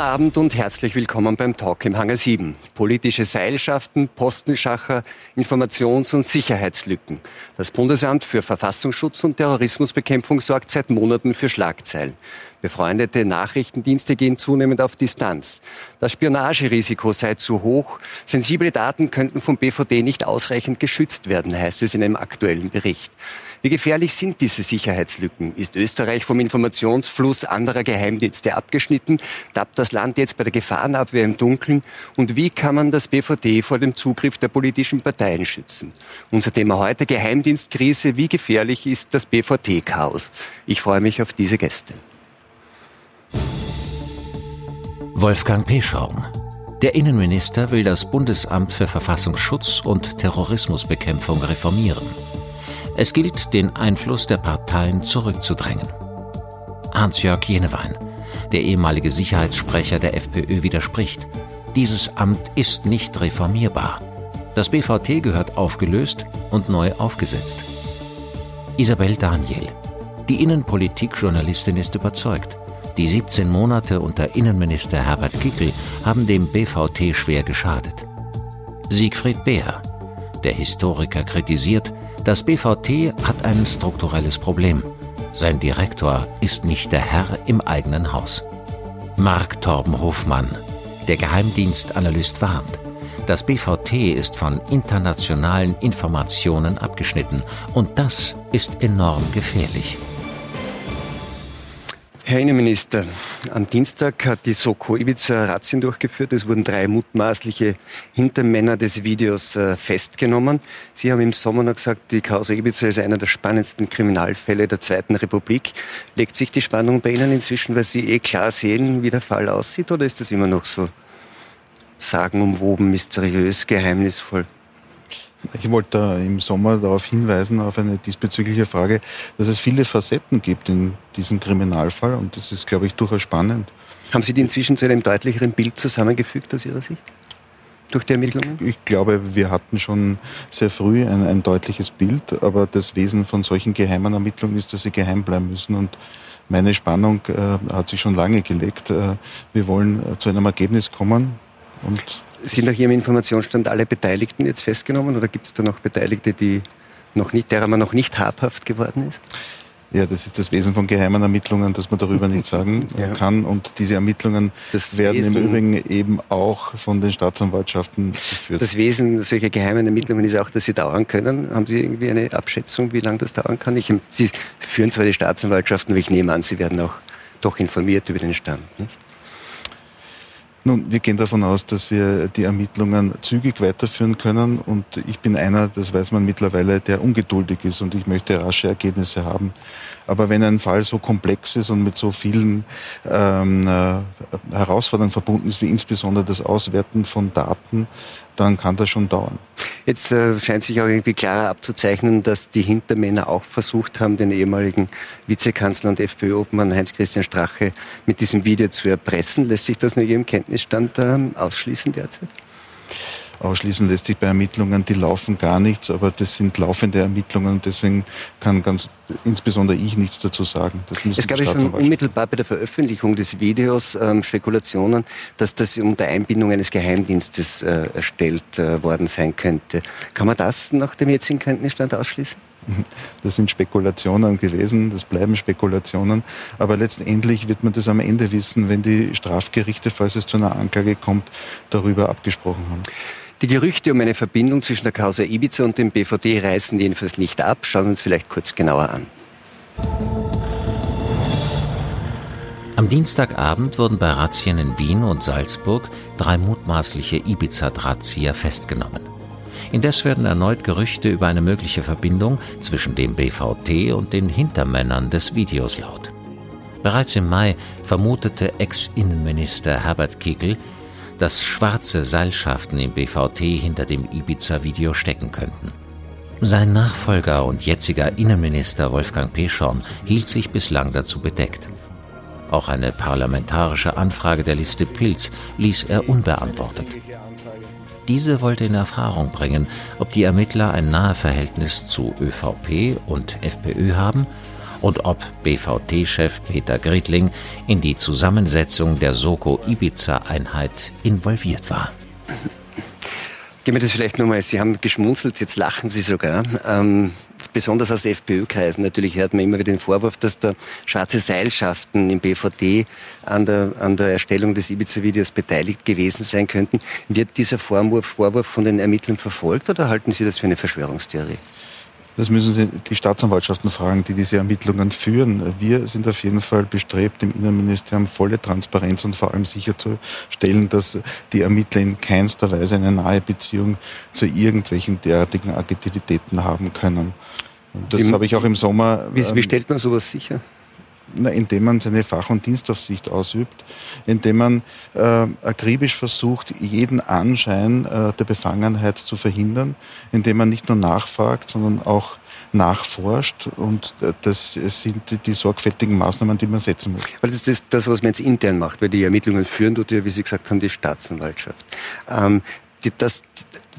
Abend und herzlich willkommen beim Talk im Hangar 7. Politische Seilschaften, Postenschacher, Informations- und Sicherheitslücken. Das Bundesamt für Verfassungsschutz und Terrorismusbekämpfung sorgt seit Monaten für Schlagzeilen. Befreundete Nachrichtendienste gehen zunehmend auf Distanz. Das Spionagerisiko sei zu hoch. Sensible Daten könnten vom BVD nicht ausreichend geschützt werden, heißt es in einem aktuellen Bericht. Wie gefährlich sind diese Sicherheitslücken? Ist Österreich vom Informationsfluss anderer Geheimdienste abgeschnitten? Tappt das Land jetzt bei der Gefahrenabwehr im Dunkeln? Und wie kann man das BVD vor dem Zugriff der politischen Parteien schützen? Unser Thema heute Geheimdienstkrise. Wie gefährlich ist das BVT-Chaos? Ich freue mich auf diese Gäste. Wolfgang Peschaum. Der Innenminister will das Bundesamt für Verfassungsschutz und Terrorismusbekämpfung reformieren. Es gilt, den Einfluss der Parteien zurückzudrängen. Hans-Jörg Jenewein, der ehemalige Sicherheitssprecher der FPÖ, widerspricht. Dieses Amt ist nicht reformierbar. Das BVT gehört aufgelöst und neu aufgesetzt. Isabel Daniel. Die Innenpolitik-Journalistin ist überzeugt. Die 17 Monate unter Innenminister Herbert Kickel haben dem BVT schwer geschadet. Siegfried Beer. Der Historiker kritisiert, das BVT hat ein strukturelles Problem. Sein Direktor ist nicht der Herr im eigenen Haus. Mark Torben Hofmann. Der Geheimdienstanalyst warnt. Das BVT ist von internationalen Informationen abgeschnitten und das ist enorm gefährlich. Herr Innenminister, am Dienstag hat die Soko Ibiza Razzien durchgeführt. Es wurden drei mutmaßliche Hintermänner des Videos äh, festgenommen. Sie haben im Sommer noch gesagt, die Causa Ibiza ist einer der spannendsten Kriminalfälle der Zweiten Republik. Legt sich die Spannung bei Ihnen inzwischen, weil Sie eh klar sehen, wie der Fall aussieht, oder ist das immer noch so sagenumwoben, mysteriös, geheimnisvoll? Ich wollte im Sommer darauf hinweisen, auf eine diesbezügliche Frage, dass es viele Facetten gibt in diesem Kriminalfall und das ist, glaube ich, durchaus spannend. Haben Sie die inzwischen zu einem deutlicheren Bild zusammengefügt aus Ihrer Sicht? Durch die Ermittlungen? Ich, glaube, wir hatten schon sehr früh ein, ein deutliches Bild, aber das Wesen von solchen geheimen Ermittlungen ist, dass sie geheim bleiben müssen und meine Spannung äh, hat sich schon lange gelegt. Äh, wir wollen äh, zu einem Ergebnis kommen und sind nach Ihrem Informationsstand alle Beteiligten jetzt festgenommen oder gibt es da noch Beteiligte, die noch nicht, derer man noch nicht habhaft geworden ist? Ja, das ist das Wesen von geheimen Ermittlungen, dass man darüber nicht sagen ja. kann. Und diese Ermittlungen das werden Wesen, im Übrigen eben auch von den Staatsanwaltschaften geführt. Das Wesen solcher geheimen Ermittlungen ist auch, dass sie dauern können. Haben Sie irgendwie eine Abschätzung, wie lange das dauern kann? Ich, sie führen zwar die Staatsanwaltschaften, aber ich nehme an, Sie werden auch doch informiert über den Stand, nicht? Nun, wir gehen davon aus, dass wir die Ermittlungen zügig weiterführen können und ich bin einer, das weiß man mittlerweile, der ungeduldig ist und ich möchte rasche Ergebnisse haben. Aber wenn ein Fall so komplex ist und mit so vielen ähm, äh, Herausforderungen verbunden ist, wie insbesondere das Auswerten von Daten, dann kann das schon dauern. Jetzt äh, scheint sich auch irgendwie klarer abzuzeichnen, dass die Hintermänner auch versucht haben, den ehemaligen Vizekanzler und FPÖ-Obmann Heinz-Christian Strache mit diesem Video zu erpressen. Lässt sich das nach Ihrem Kenntnisstand äh, ausschließen derzeit? Ausschließen lässt sich bei Ermittlungen, die laufen gar nichts, aber das sind laufende Ermittlungen und deswegen kann ganz insbesondere ich nichts dazu sagen. es gab ja schon unmittelbar bei der Veröffentlichung des Videos ähm, Spekulationen, dass das unter Einbindung eines Geheimdienstes äh, erstellt äh, worden sein könnte. Kann man das nach dem jetzigen Kenntnisstand ausschließen? Das sind Spekulationen gewesen, das bleiben Spekulationen. Aber letztendlich wird man das am Ende wissen, wenn die Strafgerichte, falls es zu einer Anklage kommt, darüber abgesprochen haben. Die Gerüchte um eine Verbindung zwischen der Causa Ibiza und dem BVD reißen jedenfalls nicht ab. Schauen wir uns vielleicht kurz genauer an. Am Dienstagabend wurden bei Razzien in Wien und Salzburg drei mutmaßliche Ibiza-Drahtzieher festgenommen. Indes werden erneut Gerüchte über eine mögliche Verbindung zwischen dem BVT und den Hintermännern des Videos laut. Bereits im Mai vermutete Ex-Innenminister Herbert Kickl, dass schwarze Seilschaften im BVT hinter dem Ibiza-Video stecken könnten. Sein Nachfolger und jetziger Innenminister Wolfgang Peschorn hielt sich bislang dazu bedeckt. Auch eine parlamentarische Anfrage der Liste Pilz ließ er unbeantwortet. Diese wollte in Erfahrung bringen, ob die Ermittler ein nahe Verhältnis zu ÖVP und FPÖ haben und ob BVT-Chef Peter Gritling in die Zusammensetzung der Soko Ibiza-Einheit involviert war. Gehen wir das vielleicht nochmal, Sie haben geschmunzelt, jetzt lachen Sie sogar. Ähm, besonders aus FPÖ-Kreisen natürlich hört man immer wieder den Vorwurf, dass da schwarze Seilschaften im BVD an der, an der Erstellung des Ibiza-Videos beteiligt gewesen sein könnten. Wird dieser Vorwurf, Vorwurf von den Ermittlern verfolgt oder halten Sie das für eine Verschwörungstheorie? Das müssen Sie die Staatsanwaltschaften fragen, die diese Ermittlungen führen. Wir sind auf jeden Fall bestrebt, im Innenministerium volle Transparenz und vor allem sicherzustellen, dass die Ermittler in keinster Weise eine nahe Beziehung zu irgendwelchen derartigen Aktivitäten haben können. Und das habe ich auch im Sommer. Wie, wie ähm, stellt man sowas sicher? Na, indem man seine Fach- und Dienstaufsicht ausübt, indem man äh, akribisch versucht, jeden Anschein äh, der Befangenheit zu verhindern, indem man nicht nur nachfragt, sondern auch nachforscht und äh, das sind die, die, sorgfältigen Maßnahmen, die man setzen muss. Weil das ist das, was man jetzt intern macht, weil die Ermittlungen führen tut ja, wie Sie gesagt haben, die Staatsanwaltschaft. Ähm, das,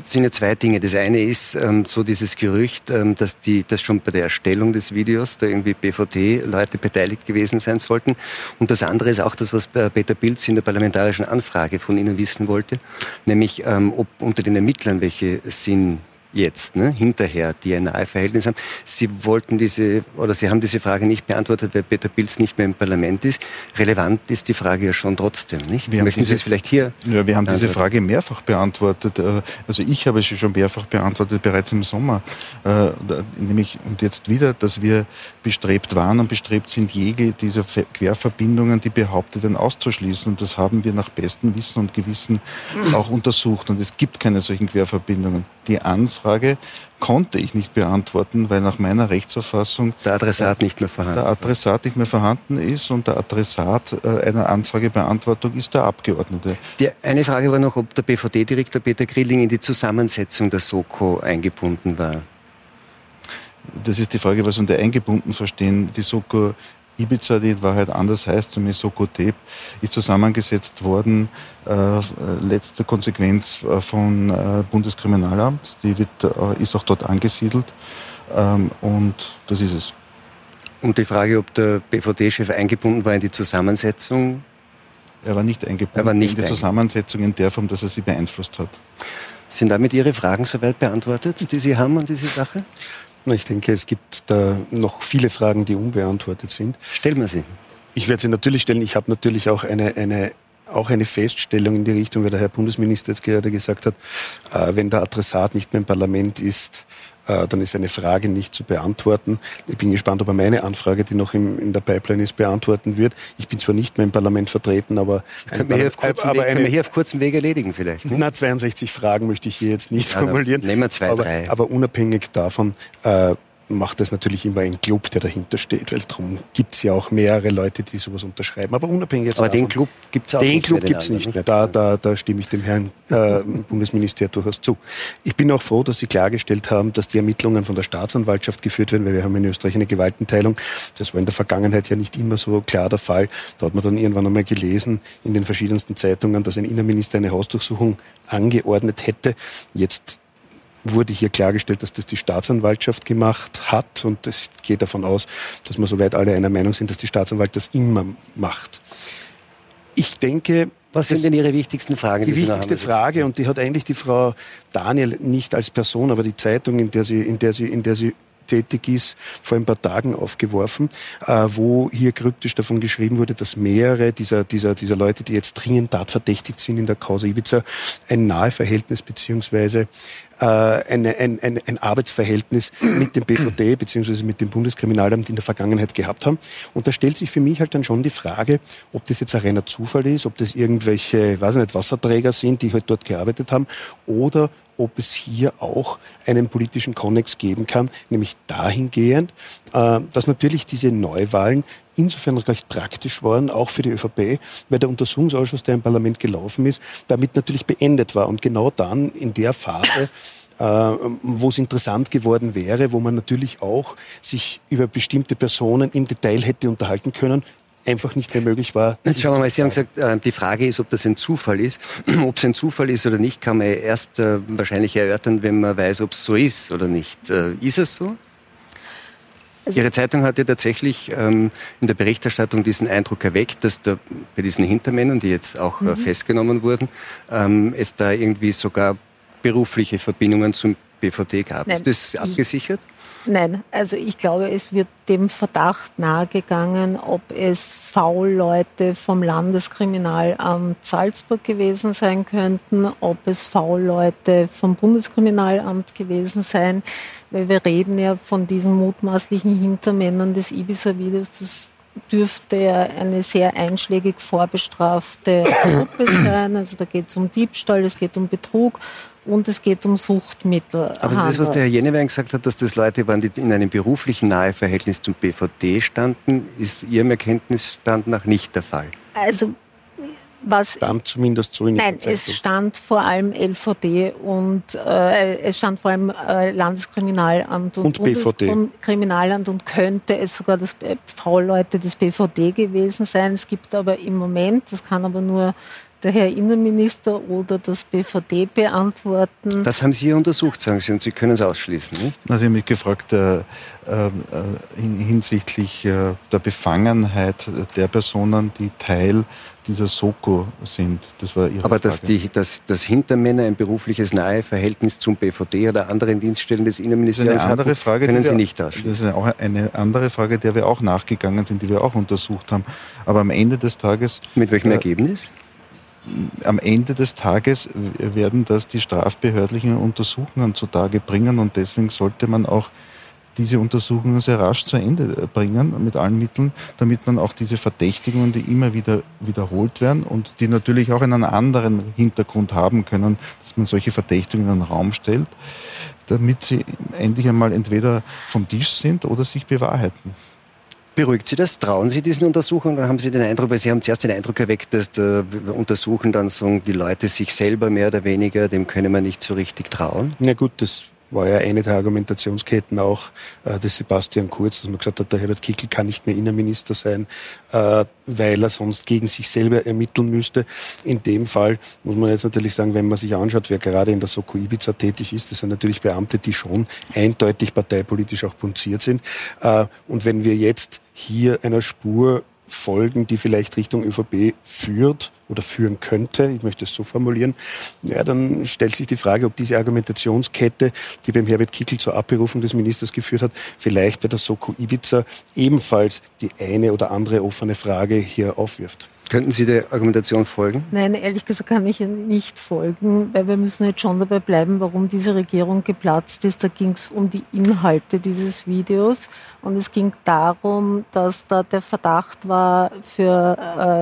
sind ja zwei Dinge. Das eine ist ähm, so dieses Gerücht, ähm, dass, die, dass schon bei der Erstellung des Videos da irgendwie BVD-Leute beteiligt gewesen sein sollten. Und das andere ist auch das, was Peter Pilz in der parlamentarischen Anfrage von Ihnen wissen wollte, nämlich ähm, ob unter den Ermittlern welche sind, jetzt, ne, hinterher, die ein nahe Verhältnis haben. Sie wollten diese, oder Sie haben diese Frage nicht beantwortet, weil Peter Pilz nicht mehr im Parlament ist. Relevant ist die Frage ja schon trotzdem, nicht? Wir Möchten diese, Sie es vielleicht hier? Ja, wir haben diese Frage mehrfach beantwortet. Äh, also ich habe sie schon mehrfach beantwortet, bereits im Sommer. Äh, nämlich, und jetzt wieder, dass wir bestrebt waren und bestrebt sind, jede dieser Querverbindungen, die behaupteten, auszuschließen. Und das haben wir nach bestem Wissen und Gewissen auch untersucht. Und es gibt keine solchen Querverbindungen. Die Anfrage konnte ich nicht beantworten, weil nach meiner Rechtsauffassung der Adressat nicht mehr vorhanden, der Adressat nicht mehr vorhanden ist und der Adressat äh, einer Anfragebeantwortung ist der Abgeordnete. Die eine Frage war noch, ob der BVD-Direktor Peter Grilling in die Zusammensetzung der SOKO eingebunden war. Das ist die Frage, was unter eingebunden verstehen. Die SOKO Ibiza, die in Wahrheit anders heißt, zumindest Sokotep, ist zusammengesetzt worden, äh, letzte Konsequenz äh, von äh, Bundeskriminalamt. Die wird, äh, ist auch dort angesiedelt. Ähm, und das ist es. Und die Frage, ob der BVD-Chef eingebunden war in die Zusammensetzung? Er war nicht eingebunden er war nicht in die Zusammensetzung in der Form, dass er sie beeinflusst hat. Sind damit Ihre Fragen soweit beantwortet, die Sie haben an diese Sache? Ich denke, es gibt da noch viele Fragen, die unbeantwortet sind. Stellen wir sie. Ich werde sie natürlich stellen. Ich habe natürlich auch eine, eine, auch eine Feststellung in die Richtung, weil der Herr Bundesminister jetzt gerade gesagt hat, äh, wenn der Adressat nicht mehr im Parlament ist, äh, dann ist eine Frage nicht zu beantworten. Ich bin gespannt, ob er meine Anfrage, die noch in der Pipeline ist, beantworten wird. Ich bin zwar nicht mehr im Parlament vertreten, aber, können wir, hier auf kurzem aber Weg, eine, können wir hier auf kurzem Weg erledigen vielleicht. Ne? Na, 62 Fragen möchte ich hier jetzt nicht also, formulieren. Nehmen wir zwei, aber, drei. Aber unabhängig davon, äh, macht es natürlich immer ein Club, der dahinter steht, weil darum gibt es ja auch mehrere Leute, die sowas unterschreiben. Aber unabhängig jetzt Aber davon, den Club gibt es auch Den Club gibt es nicht mehr. Da, da, da stimme ich dem Herrn äh, Bundesminister durchaus zu. Ich bin auch froh, dass Sie klargestellt haben, dass die Ermittlungen von der Staatsanwaltschaft geführt werden, weil wir haben in Österreich eine Gewaltenteilung. Das war in der Vergangenheit ja nicht immer so klar der Fall. Da hat man dann irgendwann einmal gelesen in den verschiedensten Zeitungen, dass ein Innenminister eine Hausdurchsuchung angeordnet hätte. Jetzt wurde hier klargestellt, dass das die Staatsanwaltschaft gemacht hat und es geht davon aus, dass wir soweit alle einer Meinung sind, dass die Staatsanwaltschaft das immer macht. Ich denke, was sind denn Ihre wichtigsten Fragen? Die, die wichtigste Frage, und die hat eigentlich die Frau Daniel nicht als Person, aber die Zeitung, in der sie, in der sie, in der sie tätig ist, vor ein paar Tagen aufgeworfen, äh, wo hier kryptisch davon geschrieben wurde, dass mehrere dieser, dieser, dieser Leute, die jetzt dringend tatverdächtigt sind in der Causa Ibiza, ein Naheverhältnis beziehungsweise äh, eine, ein, ein, ein Arbeitsverhältnis mit dem BVD beziehungsweise mit dem Bundeskriminalamt in der Vergangenheit gehabt haben. Und da stellt sich für mich halt dann schon die Frage, ob das jetzt ein reiner Zufall ist, ob das irgendwelche, weiß ich nicht, Wasserträger sind, die halt dort gearbeitet haben, oder ob es hier auch einen politischen Konnex geben kann, nämlich dahingehend, äh, dass natürlich diese Neuwahlen insofern recht praktisch waren, auch für die ÖVP, weil der Untersuchungsausschuss, der im Parlament gelaufen ist, damit natürlich beendet war. Und genau dann in der Phase, äh, wo es interessant geworden wäre, wo man natürlich auch sich über bestimmte Personen im Detail hätte unterhalten können, einfach nicht mehr möglich war. Jetzt schauen wir mal, Sie haben gesagt, äh, die Frage ist, ob das ein Zufall ist. ob es ein Zufall ist oder nicht, kann man erst äh, wahrscheinlich erörtern, wenn man weiß, ob es so ist oder nicht. Ist es so? Also Ihre Zeitung hat ja tatsächlich ähm, in der Berichterstattung diesen Eindruck erweckt, dass da bei diesen Hintermännern, die jetzt auch äh, mhm. äh, festgenommen wurden, ähm, es da irgendwie sogar berufliche Verbindungen zum BVD gab. Nein, Ist das abgesichert? Nein, also ich glaube, es wird dem Verdacht nahegegangen, ob es V-Leute vom Landeskriminalamt Salzburg gewesen sein könnten, ob es V-Leute vom Bundeskriminalamt gewesen sein, weil wir reden ja von diesen mutmaßlichen Hintermännern des Ibiza-Videos. Das dürfte ja eine sehr einschlägig vorbestrafte Gruppe sein. Also da geht es um Diebstahl, es geht um Betrug und es geht um Suchtmittel. Aber das, was der Herr Jennewein gesagt hat, dass das Leute waren, die in einem beruflichen Naheverhältnis zum BVD standen, ist Ihrem Erkenntnisstand nach nicht der Fall. Also was stand zumindest so in Nein, es stand vor allem LVD und äh, es stand vor allem äh, Landeskriminalamt und, und Bundeskriminalamt und könnte es sogar das äh, V-Leute des BVD gewesen sein. Es gibt aber im Moment, das kann aber nur der Herr Innenminister oder das BVD beantworten. Das haben Sie untersucht, sagen Sie, und Sie können es ausschließen, nicht? Also ich habe mich gefragt äh, äh, hinsichtlich äh, der Befangenheit der Personen, die Teil dieser Soko sind. Das war Ihre Aber Frage. dass, die, dass, dass Hintermänner ein berufliches Naheverhältnis zum BVD oder anderen Dienststellen des Innenministeriums das ist eine andere Frage, können Sie wir, nicht ausschließen. Das ist auch eine andere Frage, der wir auch nachgegangen sind, die wir auch untersucht haben. Aber am Ende des Tages... Mit welchem äh, Ergebnis? Am Ende des Tages werden das die strafbehördlichen Untersuchungen zutage bringen und deswegen sollte man auch diese Untersuchungen sehr rasch zu Ende bringen mit allen Mitteln, damit man auch diese Verdächtigungen, die immer wieder wiederholt werden und die natürlich auch einen anderen Hintergrund haben können, dass man solche Verdächtigungen in den Raum stellt, damit sie endlich einmal entweder vom Tisch sind oder sich bewahrheiten. Beruhigt Sie das? Trauen Sie diesen Untersuchungen? Oder haben Sie den Eindruck, weil Sie haben zuerst den Eindruck erweckt, dass da untersuchen dann so die Leute sich selber mehr oder weniger, dem können wir nicht so richtig trauen? Na gut, das war ja eine der Argumentationsketten auch äh, des Sebastian Kurz, dass man gesagt hat, der Herbert Kickl kann nicht mehr Innenminister sein, äh, weil er sonst gegen sich selber ermitteln müsste. In dem Fall muss man jetzt natürlich sagen, wenn man sich anschaut, wer gerade in der Soko Ibiza tätig ist, das sind natürlich Beamte, die schon eindeutig parteipolitisch auch punziert sind. Äh, und wenn wir jetzt hier einer Spur folgen, die vielleicht Richtung ÖVP führt oder führen könnte, ich möchte es so formulieren, ja, dann stellt sich die Frage, ob diese Argumentationskette, die beim Herbert Kickl zur Abberufung des Ministers geführt hat, vielleicht bei der Soko Ibiza ebenfalls die eine oder andere offene Frage hier aufwirft. Könnten Sie der Argumentation folgen? Nein, ehrlich gesagt kann ich nicht folgen, weil wir müssen jetzt schon dabei bleiben, warum diese Regierung geplatzt ist. Da ging es um die Inhalte dieses Videos und es ging darum, dass da der Verdacht war für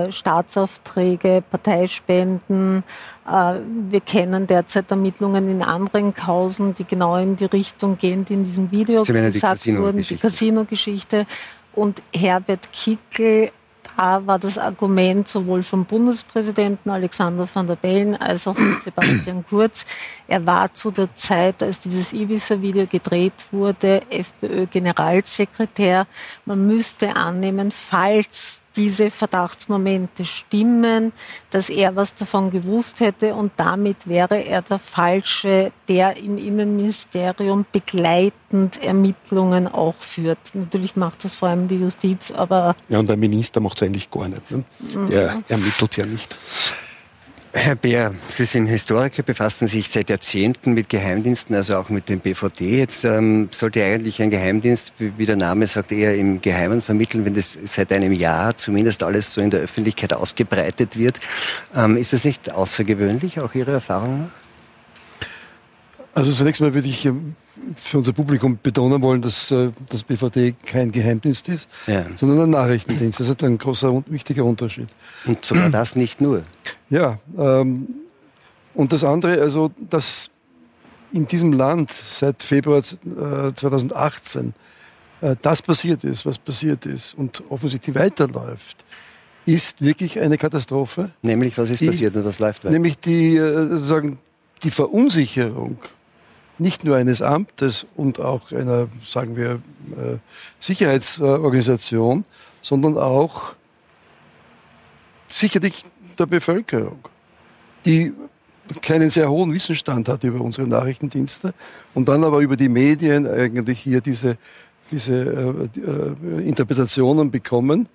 äh, Staatsaufträge, Parteispenden. Äh, wir kennen derzeit Ermittlungen in anderen Kausen, die genau in die Richtung gehen, die in diesem Video gesagt wurden, die Casino-Geschichte. Und Herbert Kickel da war das Argument sowohl vom Bundespräsidenten Alexander van der Bellen als auch von Sebastian Kurz. Er war zu der Zeit, als dieses Ibiza-Video gedreht wurde, FPÖ-Generalsekretär. Man müsste annehmen, falls diese Verdachtsmomente stimmen, dass er was davon gewusst hätte und damit wäre er der Falsche, der im Innenministerium begleitend Ermittlungen auch führt. Natürlich macht das vor allem die Justiz, aber... Ja, und der Minister macht es eigentlich gar nicht. Ne? Der mhm. ermittelt ja nicht. Herr Bär, Sie sind Historiker, befassen sich seit Jahrzehnten mit Geheimdiensten, also auch mit dem BVD. Jetzt ähm, sollte eigentlich ein Geheimdienst, wie, der Name sagt, eher im Geheimen vermitteln, wenn das seit einem Jahr zumindest alles so in der Öffentlichkeit ausgebreitet wird. Ähm, ist das nicht außergewöhnlich, auch Ihre Erfahrung? Also zunächst mal würde ich ähm, für unser Publikum betonen wollen, dass äh, das BVD kein Geheimdienst ist, ja. sondern ein Nachrichtendienst. Das ist ein großer und wichtiger Unterschied. Und sogar das nicht nur. Ja, ähm, und das andere, also dass in diesem Land seit Februar äh, 2018 äh, das passiert ist, was passiert ist und offensichtlich weiterläuft, ist wirklich eine Katastrophe. Nämlich, was ist die, passiert und was läuft weiter? Nämlich die, äh, sozusagen, die Verunsicherung nicht nur eines Amtes und auch einer, sagen wir, äh, Sicherheitsorganisation, sondern auch sicherlich der Bevölkerung, die keinen sehr hohen Wissensstand hat über unsere Nachrichtendienste und dann aber über die Medien eigentlich hier diese diese äh, äh, Interpretationen bekommen.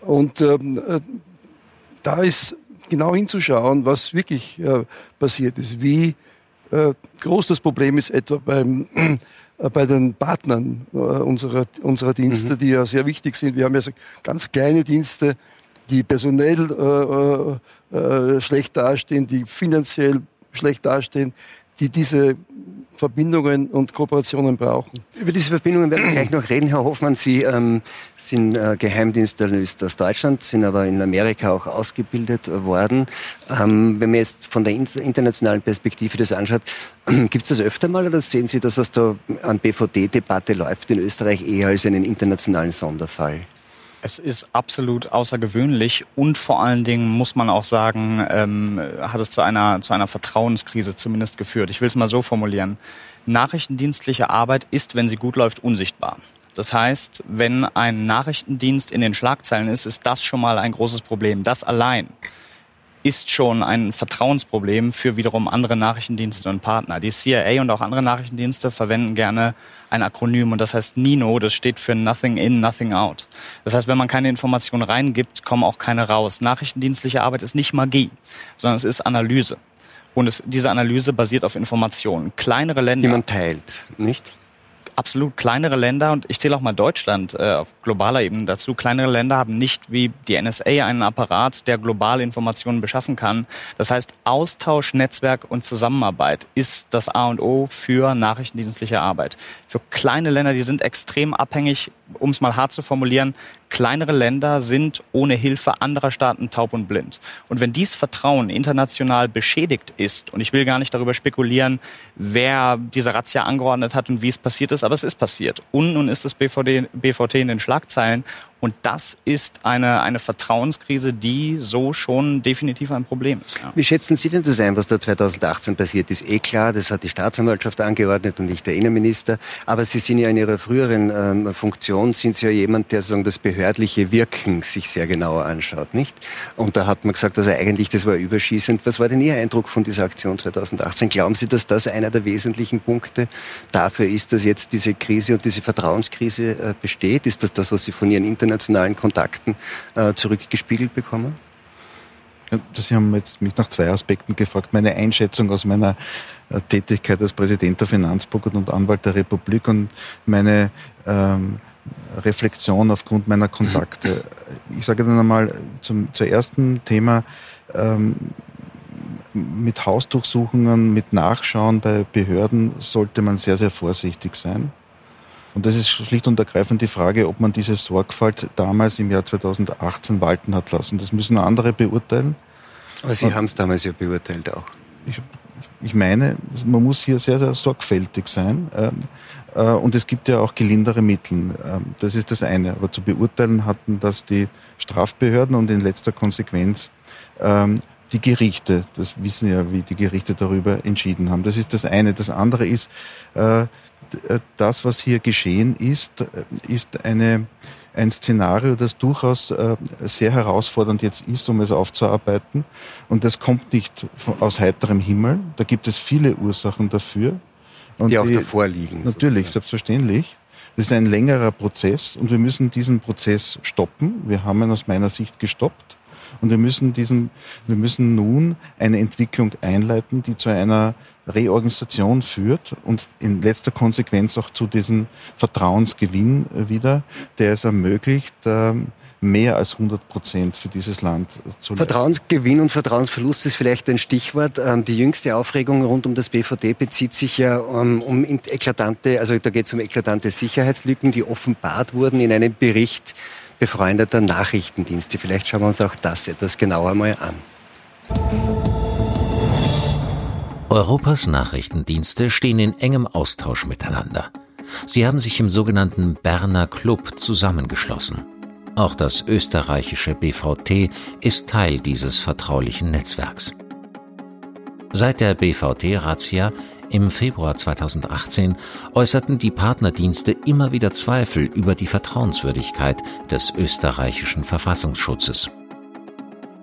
Und ähm, äh, da ist genau hinzuschauen, was wirklich äh, passiert ist, wie äh, groß das Problem ist, etwa beim, äh, bei den Partnern unserer, unserer Dienste, mhm. die ja sehr wichtig sind. Wir haben ja so ganz kleine Dienste, die personell schlecht dastehen, die finanziell schlecht dastehen, die diese Verbindungen und Kooperationen brauchen. Über diese Verbindungen werden wir gleich noch reden. Herr Hoffmann, Sie ähm, sind äh, Geheimdienstanalyst aus Deutschland, sind aber in Amerika auch ausgebildet worden. Ähm, wenn man jetzt von der internationalen Perspektive das anschaut, gibt es das öfter mal oder sehen Sie das, was da an BVD-Debatte läuft in Österreich, eher als einen internationalen Sonderfall? Es ist absolut außergewöhnlich und vor allen Dingen muss man auch sagen, ähm, hat es zu einer, zu einer Vertrauenskrise zumindest geführt. Ich will es mal so formulieren. Nachrichtendienstliche Arbeit ist, wenn sie gut läuft, unsichtbar. Das heißt, wenn ein Nachrichtendienst in den Schlagzeilen ist, ist das schon mal ein großes Problem. Das allein ist schon ein Vertrauensproblem für wiederum andere Nachrichtendienste und Partner. Die CIA und auch andere Nachrichtendienste verwenden gerne ein Akronym und das heißt NINO, das steht für Nothing In, Nothing Out. Das heißt, wenn man keine Informationen reingibt, kommen auch keine raus. Nachrichtendienstliche Arbeit ist nicht Magie, sondern es ist Analyse. Und es, diese Analyse basiert auf Informationen. Kleinere Länder. Die man teilt, nicht? Absolut kleinere Länder, und ich zähle auch mal Deutschland äh, auf globaler Ebene dazu, kleinere Länder haben nicht wie die NSA einen Apparat, der globale Informationen beschaffen kann. Das heißt, Austausch, Netzwerk und Zusammenarbeit ist das A und O für nachrichtendienstliche Arbeit. Für kleine Länder, die sind extrem abhängig, um es mal hart zu formulieren, kleinere Länder sind ohne Hilfe anderer Staaten taub und blind. Und wenn dies Vertrauen international beschädigt ist, und ich will gar nicht darüber spekulieren, wer diese Razzia angeordnet hat und wie es passiert ist, aber es ist passiert. Und nun ist das BVD, BVT in den Schlagzeilen und das ist eine, eine Vertrauenskrise, die so schon definitiv ein Problem ist. Ja. Wie schätzen Sie denn das ein, was da 2018 passiert ist? Eh klar, das hat die Staatsanwaltschaft angeordnet und nicht der Innenminister. Aber Sie sind ja in Ihrer früheren ähm, Funktion, sind Sie ja jemand, der sagen, das behördliche Wirken sich sehr genauer anschaut, nicht? Und da hat man gesagt, also eigentlich, das war überschießend. Was war denn Ihr Eindruck von dieser Aktion 2018? Glauben Sie, dass das einer der wesentlichen Punkte dafür ist, dass jetzt diese Krise und diese Vertrauenskrise äh, besteht? Ist das das, was Sie von Ihren Internet internationalen Kontakten äh, zurückgespiegelt bekommen? Sie haben jetzt mich nach zwei Aspekten gefragt. Meine Einschätzung aus meiner äh, Tätigkeit als Präsident der Finanzburg und Anwalt der Republik und meine ähm, Reflexion aufgrund meiner Kontakte. Ich sage dann einmal zum, zum ersten Thema, ähm, mit Hausdurchsuchungen, mit Nachschauen bei Behörden sollte man sehr, sehr vorsichtig sein. Und das ist schlicht und ergreifend die Frage, ob man diese Sorgfalt damals im Jahr 2018 walten hat lassen. Das müssen andere beurteilen. Aber Sie haben es damals ja beurteilt auch. Ich, ich meine, man muss hier sehr, sehr sorgfältig sein. Ähm, äh, und es gibt ja auch gelindere Mittel. Ähm, das ist das eine. Aber zu beurteilen hatten das die Strafbehörden und in letzter Konsequenz ähm, die Gerichte. Das wissen ja, wie die Gerichte darüber entschieden haben. Das ist das eine. Das andere ist, äh, das, was hier geschehen ist, äh, ist eine, ein Szenario, das durchaus äh, sehr herausfordernd jetzt ist, um es aufzuarbeiten. Und das kommt nicht aus heiterem Himmel. Da gibt es viele Ursachen dafür. Und die auch die, davor liegen. Natürlich, sozusagen. selbstverständlich. Das ist ein längerer Prozess und wir müssen diesen Prozess stoppen. Wir haben ihn aus meiner Sicht gestoppt. Und wir müssen diesen, wir müssen nun eine Entwicklung einleiten, die zu einer Reorganisation führt und in letzter Konsequenz auch zu diesem Vertrauensgewinn wieder, der es ermöglicht, ähm, mehr als 100 Prozent für dieses Land zu leisten. Vertrauensgewinn und Vertrauensverlust ist vielleicht ein Stichwort. Ähm, die jüngste Aufregung rund um das BVD bezieht sich ja ähm, um eklatante, also da geht es um eklatante Sicherheitslücken, die offenbart wurden in einem Bericht befreundeter Nachrichtendienste. Vielleicht schauen wir uns auch das etwas genauer mal an. Europas Nachrichtendienste stehen in engem Austausch miteinander. Sie haben sich im sogenannten Berner Club zusammengeschlossen. Auch das österreichische BVT ist Teil dieses vertraulichen Netzwerks. Seit der BVT-Razzia im Februar 2018 äußerten die Partnerdienste immer wieder Zweifel über die Vertrauenswürdigkeit des österreichischen Verfassungsschutzes.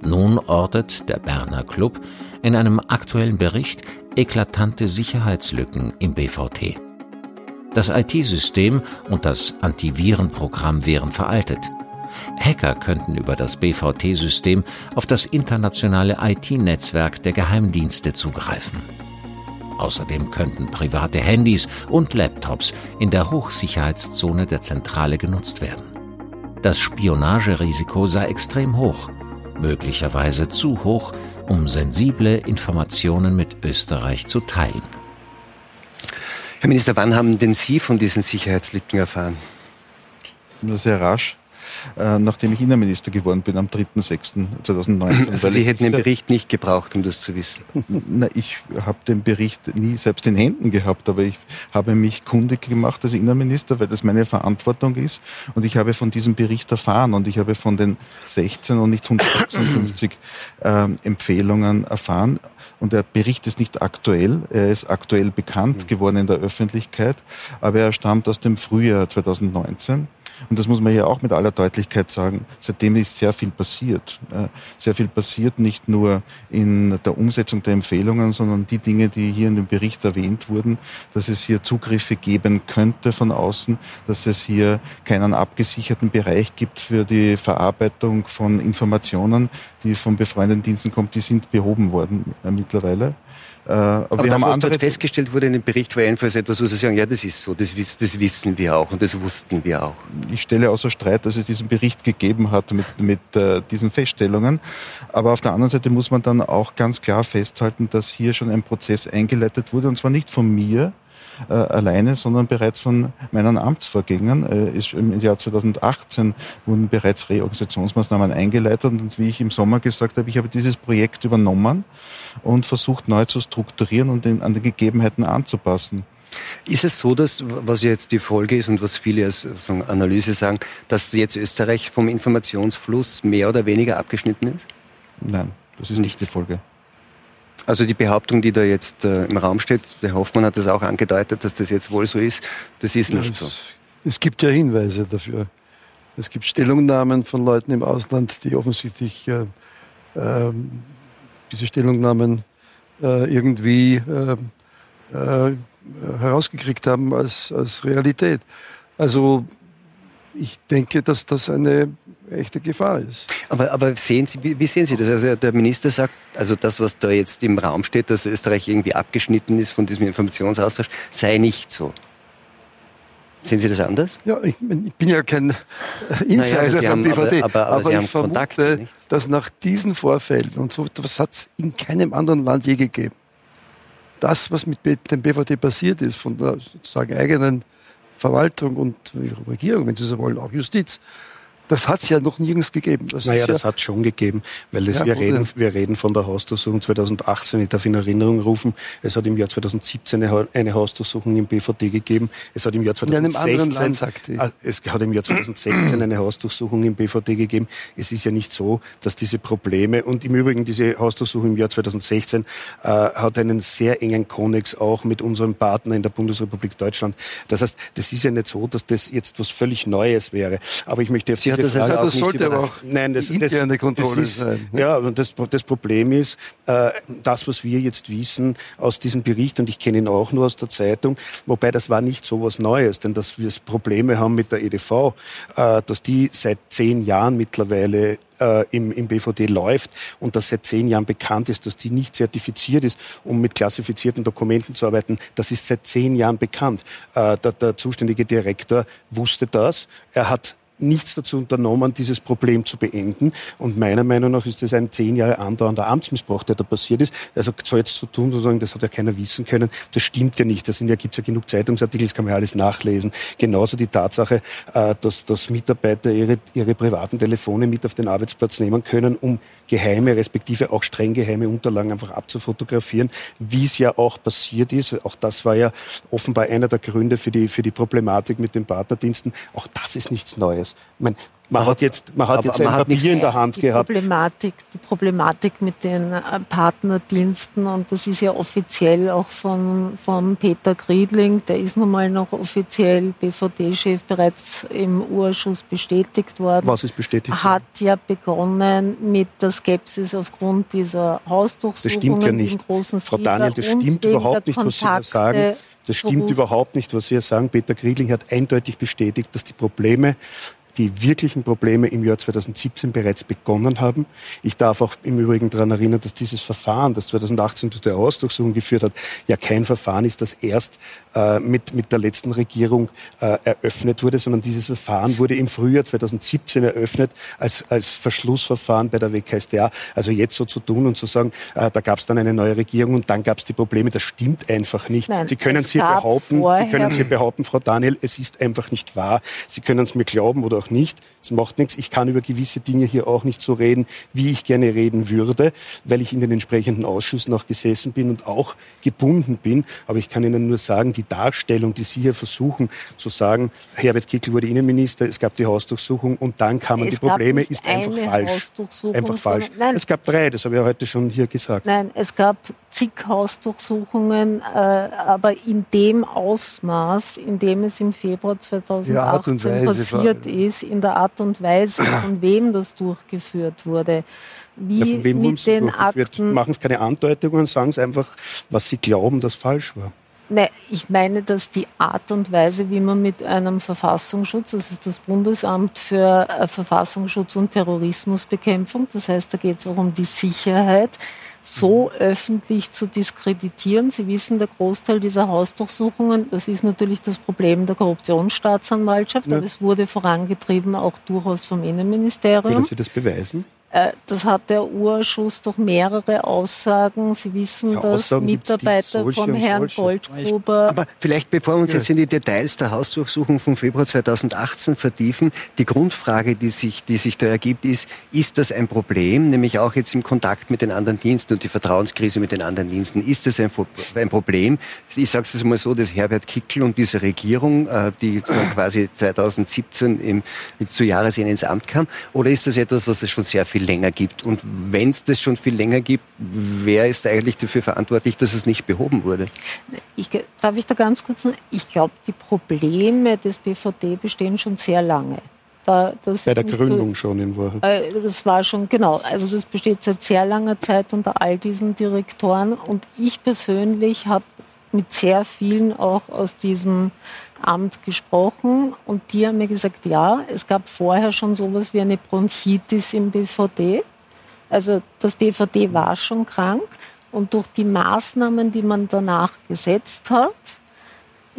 Nun ortet der Berner Club in einem aktuellen Bericht eklatante Sicherheitslücken im BVT. Das IT-System und das Antivirenprogramm wären veraltet. Hacker könnten über das BVT-System auf das internationale IT-Netzwerk der Geheimdienste zugreifen. Außerdem könnten private Handys und Laptops in der Hochsicherheitszone der Zentrale genutzt werden. Das Spionagerisiko sei extrem hoch, möglicherweise zu hoch, um sensible Informationen mit Österreich zu teilen. Herr Minister, wann haben denn Sie von diesen Sicherheitslücken erfahren? Nur sehr rasch äh, nachdem ich Innenminister geworden bin am 3.6.2019. Also Sie hätten den Bericht nicht gebraucht, um das zu wissen? Na, ich habe den Bericht nie selbst in Händen gehabt, aber ich habe mich kundig gemacht als Innenminister, weil das meine Verantwortung ist. Und ich habe von diesem Bericht erfahren und ich habe von den 16 und nicht 156 äh, Empfehlungen erfahren. Und der Bericht ist nicht aktuell, er ist aktuell bekannt geworden in der Öffentlichkeit, aber er stammt aus dem Frühjahr 2019. Und das muss man hier auch mit aller Deutlichkeit sagen. Seitdem ist sehr viel passiert. Sehr viel passiert, nicht nur in der Umsetzung der Empfehlungen, sondern die Dinge, die hier in dem Bericht erwähnt wurden, dass es hier Zugriffe geben könnte von außen, dass es hier keinen abgesicherten Bereich gibt für die Verarbeitung von Informationen, die von befreundeten Diensten kommen, die sind behoben worden äh, mittlerweile. Äh, aber, aber das, was dort festgestellt wurde in dem Bericht, war jedenfalls etwas, wo Sie sagen, ja, das ist so, das, das, wissen wir auch und das wussten wir auch. Ich stelle außer Streit, dass es diesen Bericht gegeben hat mit, mit äh, diesen Feststellungen. Aber auf der anderen Seite muss man dann auch ganz klar festhalten, dass hier schon ein Prozess eingeleitet wurde, und zwar nicht von mir, äh, alleine, sondern bereits von meinen Amtsvorgängern. Äh, ist Im Jahr 2018 wurden bereits Reorganisationsmaßnahmen eingeleitet und wie ich im Sommer gesagt habe, ich habe dieses Projekt übernommen und versucht neu zu strukturieren und den, an die Gegebenheiten anzupassen. Ist es so, dass, was jetzt die Folge ist und was viele als so Analyse sagen, dass jetzt Österreich vom Informationsfluss mehr oder weniger abgeschnitten ist? Nein, das ist nicht die Folge. Also die Behauptung, die da jetzt äh, im Raum steht, der Hoffmann hat das auch angedeutet, dass das jetzt wohl so ist, das ist nicht ja, so. Es gibt ja Hinweise dafür. Es gibt Stellungnahmen von Leuten im Ausland, die offensichtlich äh, äh, diese Stellungnahmen äh, irgendwie äh, äh, herausgekriegt haben als, als Realität. Also ich denke, dass das eine echte Gefahr ist. Aber, aber sehen Sie, wie, wie, sehen Sie das? Also der Minister sagt, also das, was da jetzt im Raum steht, dass Österreich irgendwie abgeschnitten ist von diesem Informationsaustausch, sei nicht so. Sehen Sie das anders? Ja, ich, ich bin ja kein Insider naja, von haben, BVD, aber, aber, aber, aber ich vermute, Kontakt, dass nach diesen Vorfällen, und so etwas hat es in keinem anderen Land je gegeben, das, was mit dem BVD passiert ist, von der sozusagen eigenen Verwaltung und Regierung, wenn Sie so wollen, auch Justiz, das hat es ja noch nirgends gegeben. Das naja, das ja hat es schon gegeben, weil das, ja, wir, reden, wir reden von der Hausdurchsuchung 2018. Ich darf in Erinnerung rufen, es hat im Jahr 2017 eine Hausdurchsuchung im BVD gegeben. Es hat im Jahr 2016, Land, ah, es hat im Jahr 2016 eine Hausdurchsuchung im BVD gegeben. Es ist ja nicht so, dass diese Probleme und im Übrigen diese Hausdurchsuchung im Jahr 2016 äh, hat einen sehr engen Konnex auch mit unserem Partner in der Bundesrepublik Deutschland. Das heißt, das ist ja nicht so, dass das jetzt was völlig Neues wäre. Aber ich möchte auf Sie das, Frage das sollte aber auch Nein, das, interne das, Kontrolle das ist, sein. Ne? Ja, und das, das Problem ist, äh, das, was wir jetzt wissen aus diesem Bericht, und ich kenne ihn auch nur aus der Zeitung, wobei das war nicht so was Neues, denn dass wir Probleme haben mit der EDV, äh, dass die seit zehn Jahren mittlerweile äh, im, im BVD läuft und dass seit zehn Jahren bekannt ist, dass die nicht zertifiziert ist, um mit klassifizierten Dokumenten zu arbeiten. Das ist seit zehn Jahren bekannt. Äh, der, der zuständige Direktor wusste das. Er hat nichts dazu unternommen, dieses Problem zu beenden. Und meiner Meinung nach ist das ein zehn Jahre andauernder Amtsmissbrauch, der da passiert ist. Also so jetzt zu tun, zu sagen, das hat ja keiner wissen können, das stimmt ja nicht. Da ja, gibt's ja genug Zeitungsartikel, das kann man ja alles nachlesen. Genauso die Tatsache, äh, dass, dass Mitarbeiter ihre, ihre privaten Telefone mit auf den Arbeitsplatz nehmen können, um geheime, respektive auch streng geheime Unterlagen einfach abzufotografieren, wie es ja auch passiert ist. Auch das war ja offenbar einer der Gründe für die, für die Problematik mit den Partnerdiensten. Auch das ist nichts Neues. Ich meine, man hat jetzt, man hat jetzt ein Papier in der Hand die gehabt. Problematik, die Problematik mit den äh, Partnerdiensten und das ist ja offiziell auch von, von Peter Griedling, der ist nun mal noch offiziell BVD-Chef bereits im Urschuss bestätigt worden. Was ist bestätigt? Hat ja begonnen mit der Skepsis aufgrund dieser Hausdurchsuchungen. Das stimmt ja nicht. Frau Daniel, das stimmt überhaupt nicht, was Sie da sagen. Das stimmt überhaupt nicht, was Sie hier sagen. Peter Griedling hat eindeutig bestätigt, dass die Probleme die wirklichen Probleme im Jahr 2017 bereits begonnen haben. Ich darf auch im Übrigen daran erinnern, dass dieses Verfahren, das 2018 zu der Hausdurchsuchung geführt hat, ja kein Verfahren ist, das erst äh, mit, mit der letzten Regierung äh, eröffnet wurde, sondern dieses Verfahren wurde im Frühjahr 2017 eröffnet als, als Verschlussverfahren bei der WKStA. Also jetzt so zu tun und zu sagen, äh, da gab es dann eine neue Regierung und dann gab es die Probleme, das stimmt einfach nicht. Nein, Sie können es hier behaupten, Sie können es hier behaupten, Frau Daniel, es ist einfach nicht wahr. Sie können es mir glauben oder auch nicht. Es macht nichts. Ich kann über gewisse Dinge hier auch nicht so reden, wie ich gerne reden würde, weil ich in den entsprechenden Ausschüssen auch gesessen bin und auch gebunden bin. Aber ich kann Ihnen nur sagen, die Darstellung, die Sie hier versuchen zu sagen, Herbert Kickl wurde Innenminister, es gab die Hausdurchsuchung und dann kamen es die Probleme, ist einfach falsch. Ist einfach falsch. Nein, es gab drei, das habe ich ja heute schon hier gesagt. Nein, es gab zig Hausdurchsuchungen, äh, aber in dem Ausmaß, in dem es im Februar 2018 passiert ist, in der Art und Weise, von wem das durchgeführt wurde. Wie ja, von wem mit den Akten. Machen Sie keine Andeutungen, sagen Sie einfach, was Sie glauben, das falsch war. Nein, ich meine, dass die Art und Weise, wie man mit einem Verfassungsschutz, das ist das Bundesamt für äh, Verfassungsschutz und Terrorismusbekämpfung, das heißt, da geht es auch um die Sicherheit, so öffentlich zu diskreditieren. Sie wissen, der Großteil dieser Hausdurchsuchungen, das ist natürlich das Problem der Korruptionsstaatsanwaltschaft, ja. aber es wurde vorangetrieben auch durchaus vom Innenministerium. Können Sie das beweisen? Äh, das hat der Urschuss durch mehrere Aussagen. Sie wissen, ja, dass Aussagen Mitarbeiter vom Herrn Goldgruber. Aber vielleicht, bevor wir uns jetzt in die Details der Hausdurchsuchung vom Februar 2018 vertiefen, die Grundfrage, die sich, die sich da ergibt, ist, ist das ein Problem, nämlich auch jetzt im Kontakt mit den anderen Diensten und die Vertrauenskrise mit den anderen Diensten, ist das ein, ein Problem? Ich sage es mal so, dass Herbert Kickl und diese Regierung, äh, die quasi 2017 im, zu Jahresende ins Amt kam, oder ist das etwas, was es schon sehr viel viel länger gibt. Und wenn es das schon viel länger gibt, wer ist eigentlich dafür verantwortlich, dass es nicht behoben wurde? Ich, darf ich da ganz kurz sagen? Ich glaube, die Probleme des BVD bestehen schon sehr lange. Da, Bei der Gründung so, schon in Wahrheit. Äh, das war schon, genau. Also das besteht seit sehr langer Zeit unter all diesen Direktoren. Und ich persönlich habe mit sehr vielen auch aus diesem Amt gesprochen und die haben mir gesagt, ja, es gab vorher schon sowas wie eine Bronchitis im BVD. Also das BVD war schon krank und durch die Maßnahmen, die man danach gesetzt hat,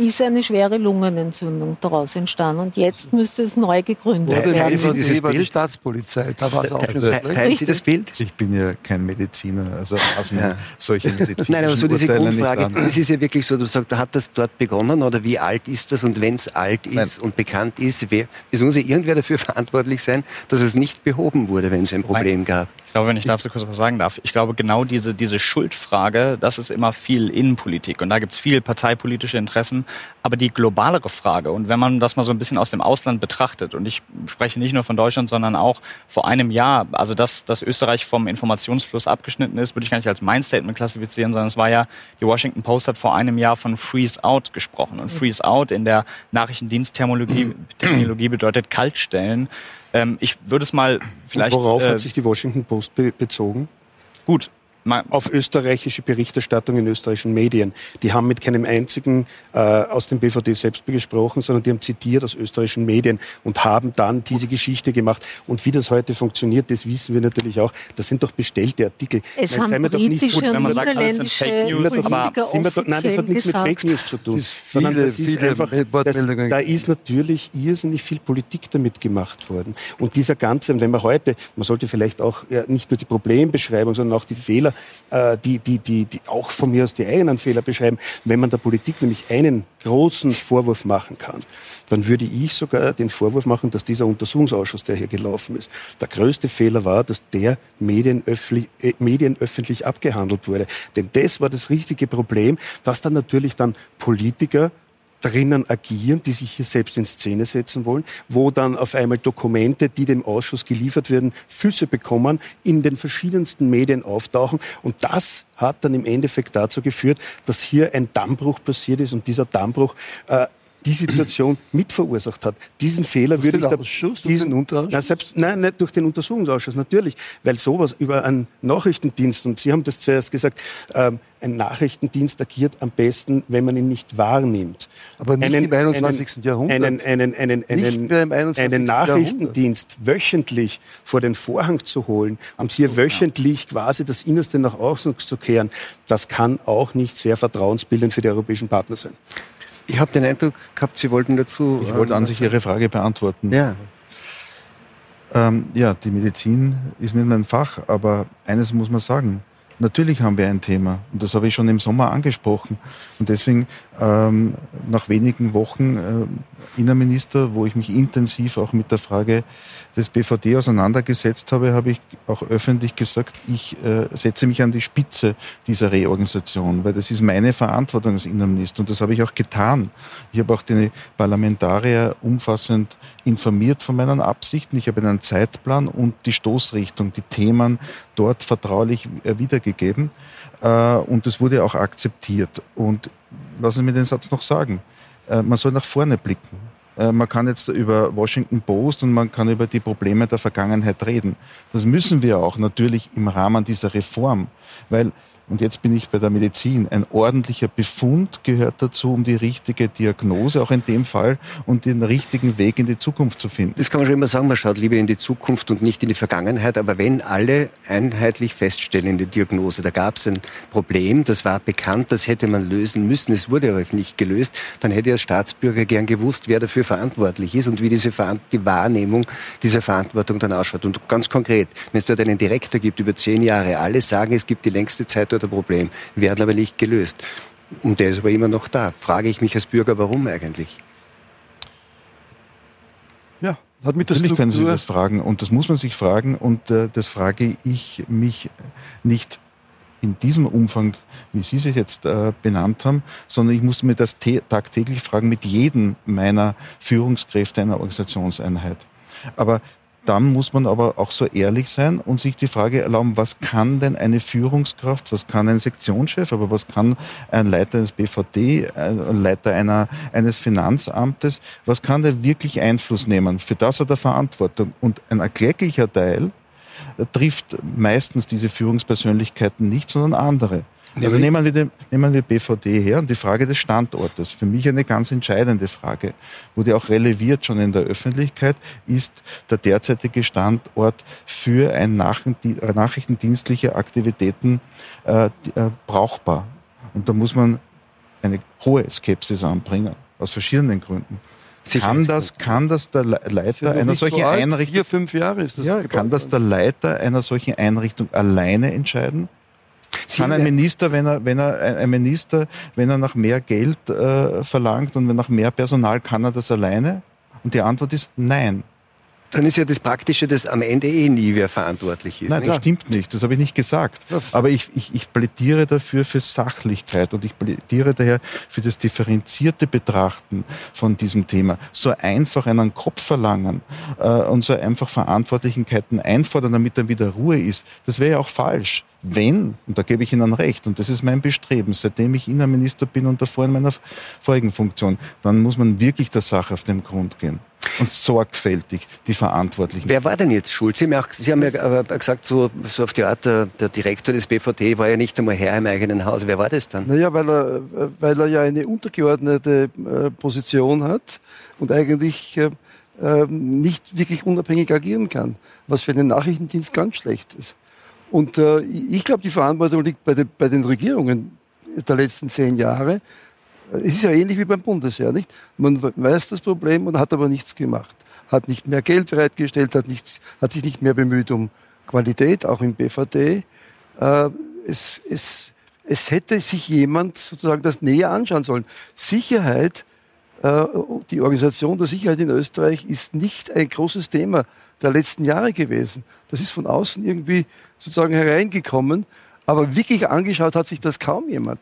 ist eine schwere Lungenentzündung daraus entstanden. Und jetzt müsste es neu gegründet werden. Teilen Sie dieses Bild? die Staatspolizei, da war es auch Teilen Sie das Bild? Ich bin ja kein Mediziner, also aus ja. solche medizinischen Nein, aber so diese Urteile Grundfrage, es ist ja wirklich so, du sagst, hat das dort begonnen oder wie alt ist das? Und wenn es alt ist Nein. und bekannt ist, wer, es muss ja irgendwer dafür verantwortlich sein, dass es nicht behoben wurde, wenn es ein Problem Nein. gab. Ich glaube, wenn ich dazu kurz was sagen darf, ich glaube, genau diese, diese Schuldfrage, das ist immer viel Innenpolitik. Und da gibt es viel parteipolitische Interessen. Aber die globalere Frage, und wenn man das mal so ein bisschen aus dem Ausland betrachtet, und ich spreche nicht nur von Deutschland, sondern auch vor einem Jahr, also dass, dass Österreich vom Informationsfluss abgeschnitten ist, würde ich gar nicht als mein Statement klassifizieren, sondern es war ja, die Washington Post hat vor einem Jahr von Freeze Out gesprochen. Und Freeze Out in der Nachrichtendienstterminologie bedeutet kaltstellen. Ähm, ich würde es mal vielleicht. Und worauf äh, hat sich die Washington Post be bezogen? Gut, auf österreichische Berichterstattung in österreichischen Medien. Die haben mit keinem einzigen äh, aus dem BVD selbst gesprochen, sondern die haben zitiert aus österreichischen Medien und haben dann diese Geschichte gemacht. Und wie das heute funktioniert, das wissen wir natürlich auch. Das sind doch bestellte Artikel. Es nein, haben britische und wenn man sagt, alles sind Fake News, aber doch, nein, das hat nichts mit Fake News zu tun, das sondern das ist einfach, das, da ist natürlich irrsinnig viel Politik damit gemacht worden. Und dieser ganze, wenn man heute, man sollte vielleicht auch ja, nicht nur die Problembeschreibung, sondern auch die Fehler Fehler, äh, die, die, die, die auch von mir aus die eigenen Fehler beschreiben. Wenn man der Politik nämlich einen großen Vorwurf machen kann, dann würde ich sogar den Vorwurf machen, dass dieser Untersuchungsausschuss, der hier gelaufen ist, der größte Fehler war, dass der medienöffentlich, äh, medienöffentlich abgehandelt wurde. Denn das war das richtige Problem, dass dann natürlich dann Politiker drinnen agieren, die sich hier selbst in Szene setzen wollen, wo dann auf einmal Dokumente, die dem Ausschuss geliefert werden, Füße bekommen, in den verschiedensten Medien auftauchen. Und das hat dann im Endeffekt dazu geführt, dass hier ein Dammbruch passiert ist und dieser Dammbruch äh, die Situation mit verursacht hat. Diesen Fehler durch würde ich da, diesen Unterausschuss? Na, selbst, nein, nicht durch den Untersuchungsausschuss, natürlich, weil sowas über einen Nachrichtendienst, und Sie haben das zuerst gesagt, ähm, ein Nachrichtendienst agiert am besten, wenn man ihn nicht wahrnimmt. Aber nicht einen, im 21. Einen, Jahrhundert. Einen, einen, einen, einen, einen Nachrichtendienst Jahrhundert. wöchentlich vor den Vorhang zu holen und hier wöchentlich quasi das Innerste nach außen zu kehren, das kann auch nicht sehr vertrauensbildend für die europäischen Partner sein. Ich habe den Eindruck gehabt, Sie wollten dazu. Ich wollte an sich Ihre Frage beantworten. Ja. Ähm, ja, die Medizin ist nicht mein Fach, aber eines muss man sagen. Natürlich haben wir ein Thema und das habe ich schon im Sommer angesprochen. Und deswegen ähm, nach wenigen Wochen äh, Innenminister, wo ich mich intensiv auch mit der Frage des BVD auseinandergesetzt habe, habe ich auch öffentlich gesagt, ich äh, setze mich an die Spitze dieser Reorganisation, weil das ist meine Verantwortung als Innenminister und das habe ich auch getan. Ich habe auch die Parlamentarier umfassend informiert von meinen Absichten. Ich habe einen Zeitplan und die Stoßrichtung, die Themen dort vertraulich äh, wiedergegeben äh, und das wurde auch akzeptiert. Und lassen Sie mir den Satz noch sagen. Äh, man soll nach vorne blicken. Man kann jetzt über Washington Post und man kann über die Probleme der Vergangenheit reden. Das müssen wir auch natürlich im Rahmen dieser Reform, weil und jetzt bin ich bei der Medizin. Ein ordentlicher Befund gehört dazu, um die richtige Diagnose, auch in dem Fall, und den richtigen Weg in die Zukunft zu finden. Das kann man schon immer sagen, man schaut lieber in die Zukunft und nicht in die Vergangenheit. Aber wenn alle einheitlich feststellen in der Diagnose, da gab es ein Problem, das war bekannt, das hätte man lösen müssen, es wurde aber nicht gelöst, dann hätte als Staatsbürger gern gewusst, wer dafür verantwortlich ist und wie diese die Wahrnehmung dieser Verantwortung dann ausschaut. Und ganz konkret, wenn es dort einen Direktor gibt über zehn Jahre, alle sagen, es gibt die längste Zeit dort oder Problem, werden aber nicht gelöst. Und der ist aber immer noch da. Frage ich mich als Bürger, warum eigentlich? Ja, hat mit der Natürlich können Sie das fragen und das muss man sich fragen und äh, das frage ich mich nicht in diesem Umfang, wie Sie sich jetzt äh, benannt haben, sondern ich muss mir das tagtäglich fragen mit jedem meiner Führungskräfte einer Organisationseinheit. Aber dann muss man aber auch so ehrlich sein und sich die Frage erlauben, was kann denn eine Führungskraft, was kann ein Sektionschef, aber was kann ein Leiter eines BVD, ein Leiter einer, eines Finanzamtes, was kann der wirklich Einfluss nehmen? Für das hat er Verantwortung. Und ein erklecklicher Teil trifft meistens diese Führungspersönlichkeiten nicht, sondern andere. Also nehmen wir, den, nehmen wir BVD her und die Frage des Standortes. Für mich eine ganz entscheidende Frage, wurde auch releviert schon in der Öffentlichkeit, ist der derzeitige Standort für ein nachrichtendienstliche Aktivitäten äh, äh, brauchbar. Und da muss man eine hohe Skepsis anbringen, aus verschiedenen Gründen. Kann das, kann das der Leiter einer solchen so Einrichtung, vier, fünf Jahre ist das ja, kann das der Leiter einer solchen Einrichtung alleine entscheiden? Kann ein Minister, wenn er, wenn er, ein Minister, wenn er nach mehr Geld äh, verlangt und nach mehr Personal, kann er das alleine? Und die Antwort ist nein. Dann ist ja das Praktische, dass am Ende eh nie wer verantwortlich ist. Nein, das stimmt nicht. Das habe ich nicht gesagt. Aber ich, ich, ich plädiere dafür für Sachlichkeit und ich plädiere daher für das differenzierte Betrachten von diesem Thema. So einfach einen Kopf verlangen äh, und so einfach Verantwortlichkeiten einfordern, damit dann wieder Ruhe ist, das wäre ja auch falsch wenn, und da gebe ich Ihnen recht, und das ist mein Bestreben, seitdem ich Innenminister bin und davor in meiner vorigen Funktion, dann muss man wirklich der Sache auf den Grund gehen und sorgfältig die Verantwortlichen. Wer war denn jetzt schuld? Sie haben ja, auch, Sie haben ja gesagt, so, so auf die Art, der, der, Direktor des BVD war ja nicht einmal Herr im eigenen Haus. Wer war das dann? Naja, weil er, weil er ja eine untergeordnete äh, Position hat und eigentlich äh, ähm, nicht wirklich unabhängig agieren kann, was für den Nachrichtendienst ganz schlecht ist. Und äh, ich glaube, die Verantwortung liegt bei, de, bei, den Regierungen der letzten zehn Jahre. Es ist ja ähnlich wie beim Bundesheer, nicht? Man weiß das Problem und hat aber nichts gemacht. Hat nicht mehr Geld bereitgestellt, hat, nichts, hat sich nicht mehr bemüht um Qualität, auch im BVD. Äh, es, es, es hätte sich jemand sozusagen das näher anschauen sollen. Sicherheit, die Organisation der Sicherheit in Österreich ist nicht ein großes Thema der letzten Jahre gewesen. Das ist von außen irgendwie sozusagen hereingekommen, aber wirklich angeschaut hat sich das kaum jemand.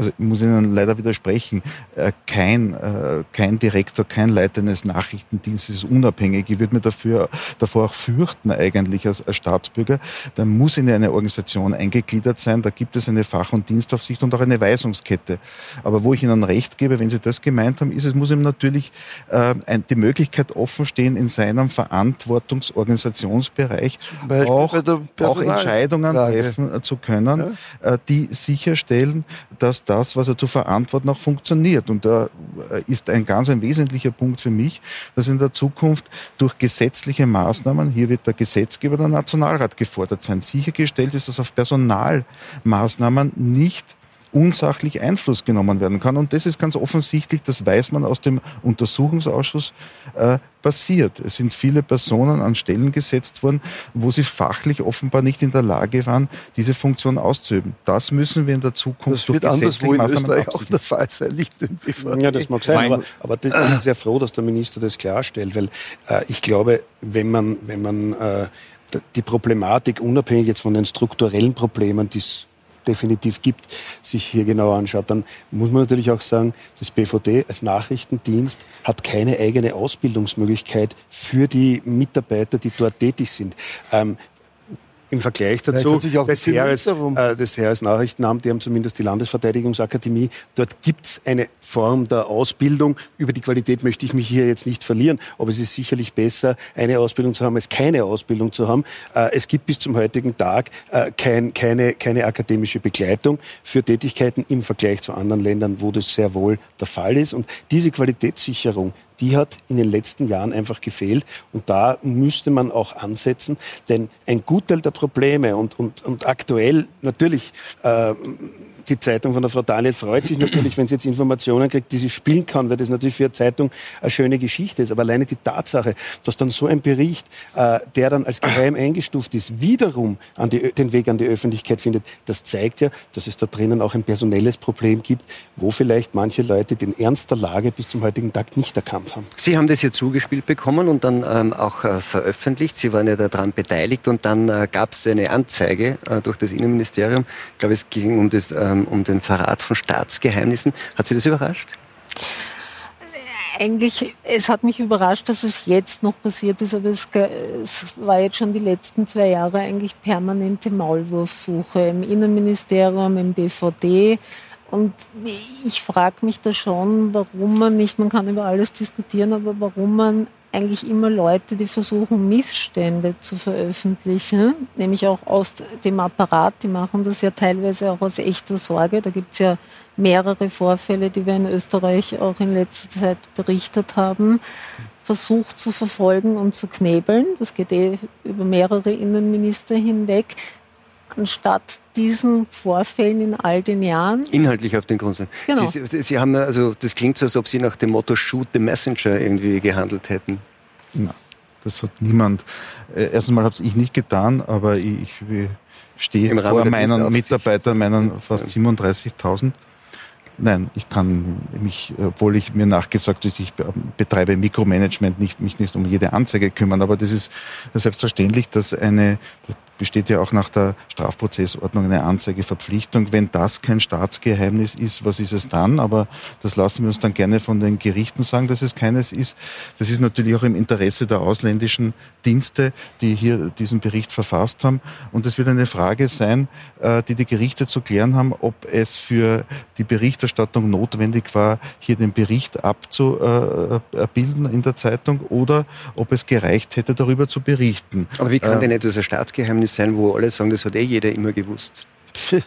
Also ich muss Ihnen leider widersprechen, äh, kein, äh, kein Direktor, kein Leiter eines Nachrichtendienstes ist unabhängig. Ich würde mir dafür, davor auch fürchten eigentlich als, als Staatsbürger. Da muss in eine Organisation eingegliedert sein, da gibt es eine Fach- und Dienstaufsicht und auch eine Weisungskette. Aber wo ich Ihnen recht gebe, wenn Sie das gemeint haben, ist, es muss ihm natürlich äh, die Möglichkeit offen stehen, in seinem Verantwortungsorganisationsbereich auch, auch Entscheidungen treffen zu können, ja. äh, die sicherstellen, dass das, was er zu verantworten, auch funktioniert. Und da äh, ist ein ganz ein wesentlicher Punkt für mich, dass in der Zukunft durch gesetzliche Maßnahmen, hier wird der Gesetzgeber, der Nationalrat gefordert sein, sichergestellt ist, dass auf Personalmaßnahmen nicht unsachlich Einfluss genommen werden kann. Und das ist ganz offensichtlich, das weiß man aus dem Untersuchungsausschuss, äh, passiert. Es sind viele Personen an Stellen gesetzt worden, wo sie fachlich offenbar nicht in der Lage waren, diese Funktion auszuüben. Das müssen wir in der Zukunft das durch wird anderswo in Österreich auch der Fall sein, nicht Ja, das mag sein, aber, aber ich bin sehr froh, dass der Minister das klarstellt, weil äh, ich glaube, wenn man, wenn man äh, die Problematik unabhängig jetzt von den strukturellen Problemen, die es definitiv gibt, sich hier genauer anschaut, dann muss man natürlich auch sagen, das BVD als Nachrichtendienst hat keine eigene Ausbildungsmöglichkeit für die Mitarbeiter, die dort tätig sind. Ähm, im Vergleich dazu, des Heeres, äh, des Heeresnachrichtenamt, die haben zumindest die Landesverteidigungsakademie. Dort gibt's eine Form der Ausbildung. Über die Qualität möchte ich mich hier jetzt nicht verlieren, aber es ist sicherlich besser, eine Ausbildung zu haben, als keine Ausbildung zu haben. Äh, es gibt bis zum heutigen Tag äh, kein, keine, keine akademische Begleitung für Tätigkeiten im Vergleich zu anderen Ländern, wo das sehr wohl der Fall ist. Und diese Qualitätssicherung, die hat in den letzten Jahren einfach gefehlt. Und da müsste man auch ansetzen, denn ein Gutteil der Probleme und, und, und aktuell natürlich äh, die Zeitung von der Frau Daniel freut sich natürlich, wenn sie jetzt Informationen kriegt, die sie spielen kann, weil das natürlich für eine Zeitung eine schöne Geschichte ist. Aber alleine die Tatsache, dass dann so ein Bericht, äh, der dann als geheim eingestuft ist, wiederum an die, den Weg an die Öffentlichkeit findet, das zeigt ja, dass es da drinnen auch ein personelles Problem gibt, wo vielleicht manche Leute den Ernst der Lage bis zum heutigen Tag nicht erkannt haben. Sie haben das ja zugespielt bekommen und dann ähm, auch äh, veröffentlicht. Sie waren ja daran beteiligt und dann äh, gab es eine Anzeige äh, durch das Innenministerium. Ich glaube, es ging um das ähm, ähm, um den Verrat von Staatsgeheimnissen. Hat Sie das überrascht? Eigentlich, es hat mich überrascht, dass es jetzt noch passiert ist, aber es, es, war jetzt schon die letzten zwei Jahre eigentlich permanente Maulwurfsuche im Innenministerium, im BVD. Und ich frage mich da schon, warum man nicht, man kann über alles diskutieren, aber warum man eigentlich immer Leute, die versuchen, Missstände zu veröffentlichen, nämlich auch aus dem Apparat, die machen das ja teilweise auch aus echter Sorge. Da gibt es ja mehrere Vorfälle, die wir in Österreich auch in letzter Zeit berichtet haben, versucht zu verfolgen und zu knebeln. Das geht eh über mehrere Innenminister hinweg anstatt diesen Vorfällen in all den Jahren. Inhaltlich auf den Grund. Genau. Sie, Sie, haben also, das klingt so, als ob Sie nach dem Motto Shoot the Messenger irgendwie gehandelt hätten. Na, das hat niemand. Äh, erstens mal habe ich nicht getan, aber ich, ich stehe vor meinen Mitarbeitern, meinen fast 37.000. Nein, ich kann mich, obwohl ich mir nachgesagt habe, ich betreibe Mikromanagement, nicht, mich nicht um jede Anzeige kümmern, aber das ist selbstverständlich, dass eine, besteht ja auch nach der Strafprozessordnung eine Anzeigeverpflichtung. Wenn das kein Staatsgeheimnis ist, was ist es dann? Aber das lassen wir uns dann gerne von den Gerichten sagen, dass es keines ist. Das ist natürlich auch im Interesse der ausländischen Dienste, die hier diesen Bericht verfasst haben. Und es wird eine Frage sein, äh, die die Gerichte zu klären haben, ob es für die Berichterstattung notwendig war, hier den Bericht abzubilden in der Zeitung oder ob es gereicht hätte, darüber zu berichten. Aber wie kann äh, denn etwas ein Staatsgeheimnis sein, wo alle sagen, das hat eh jeder immer gewusst.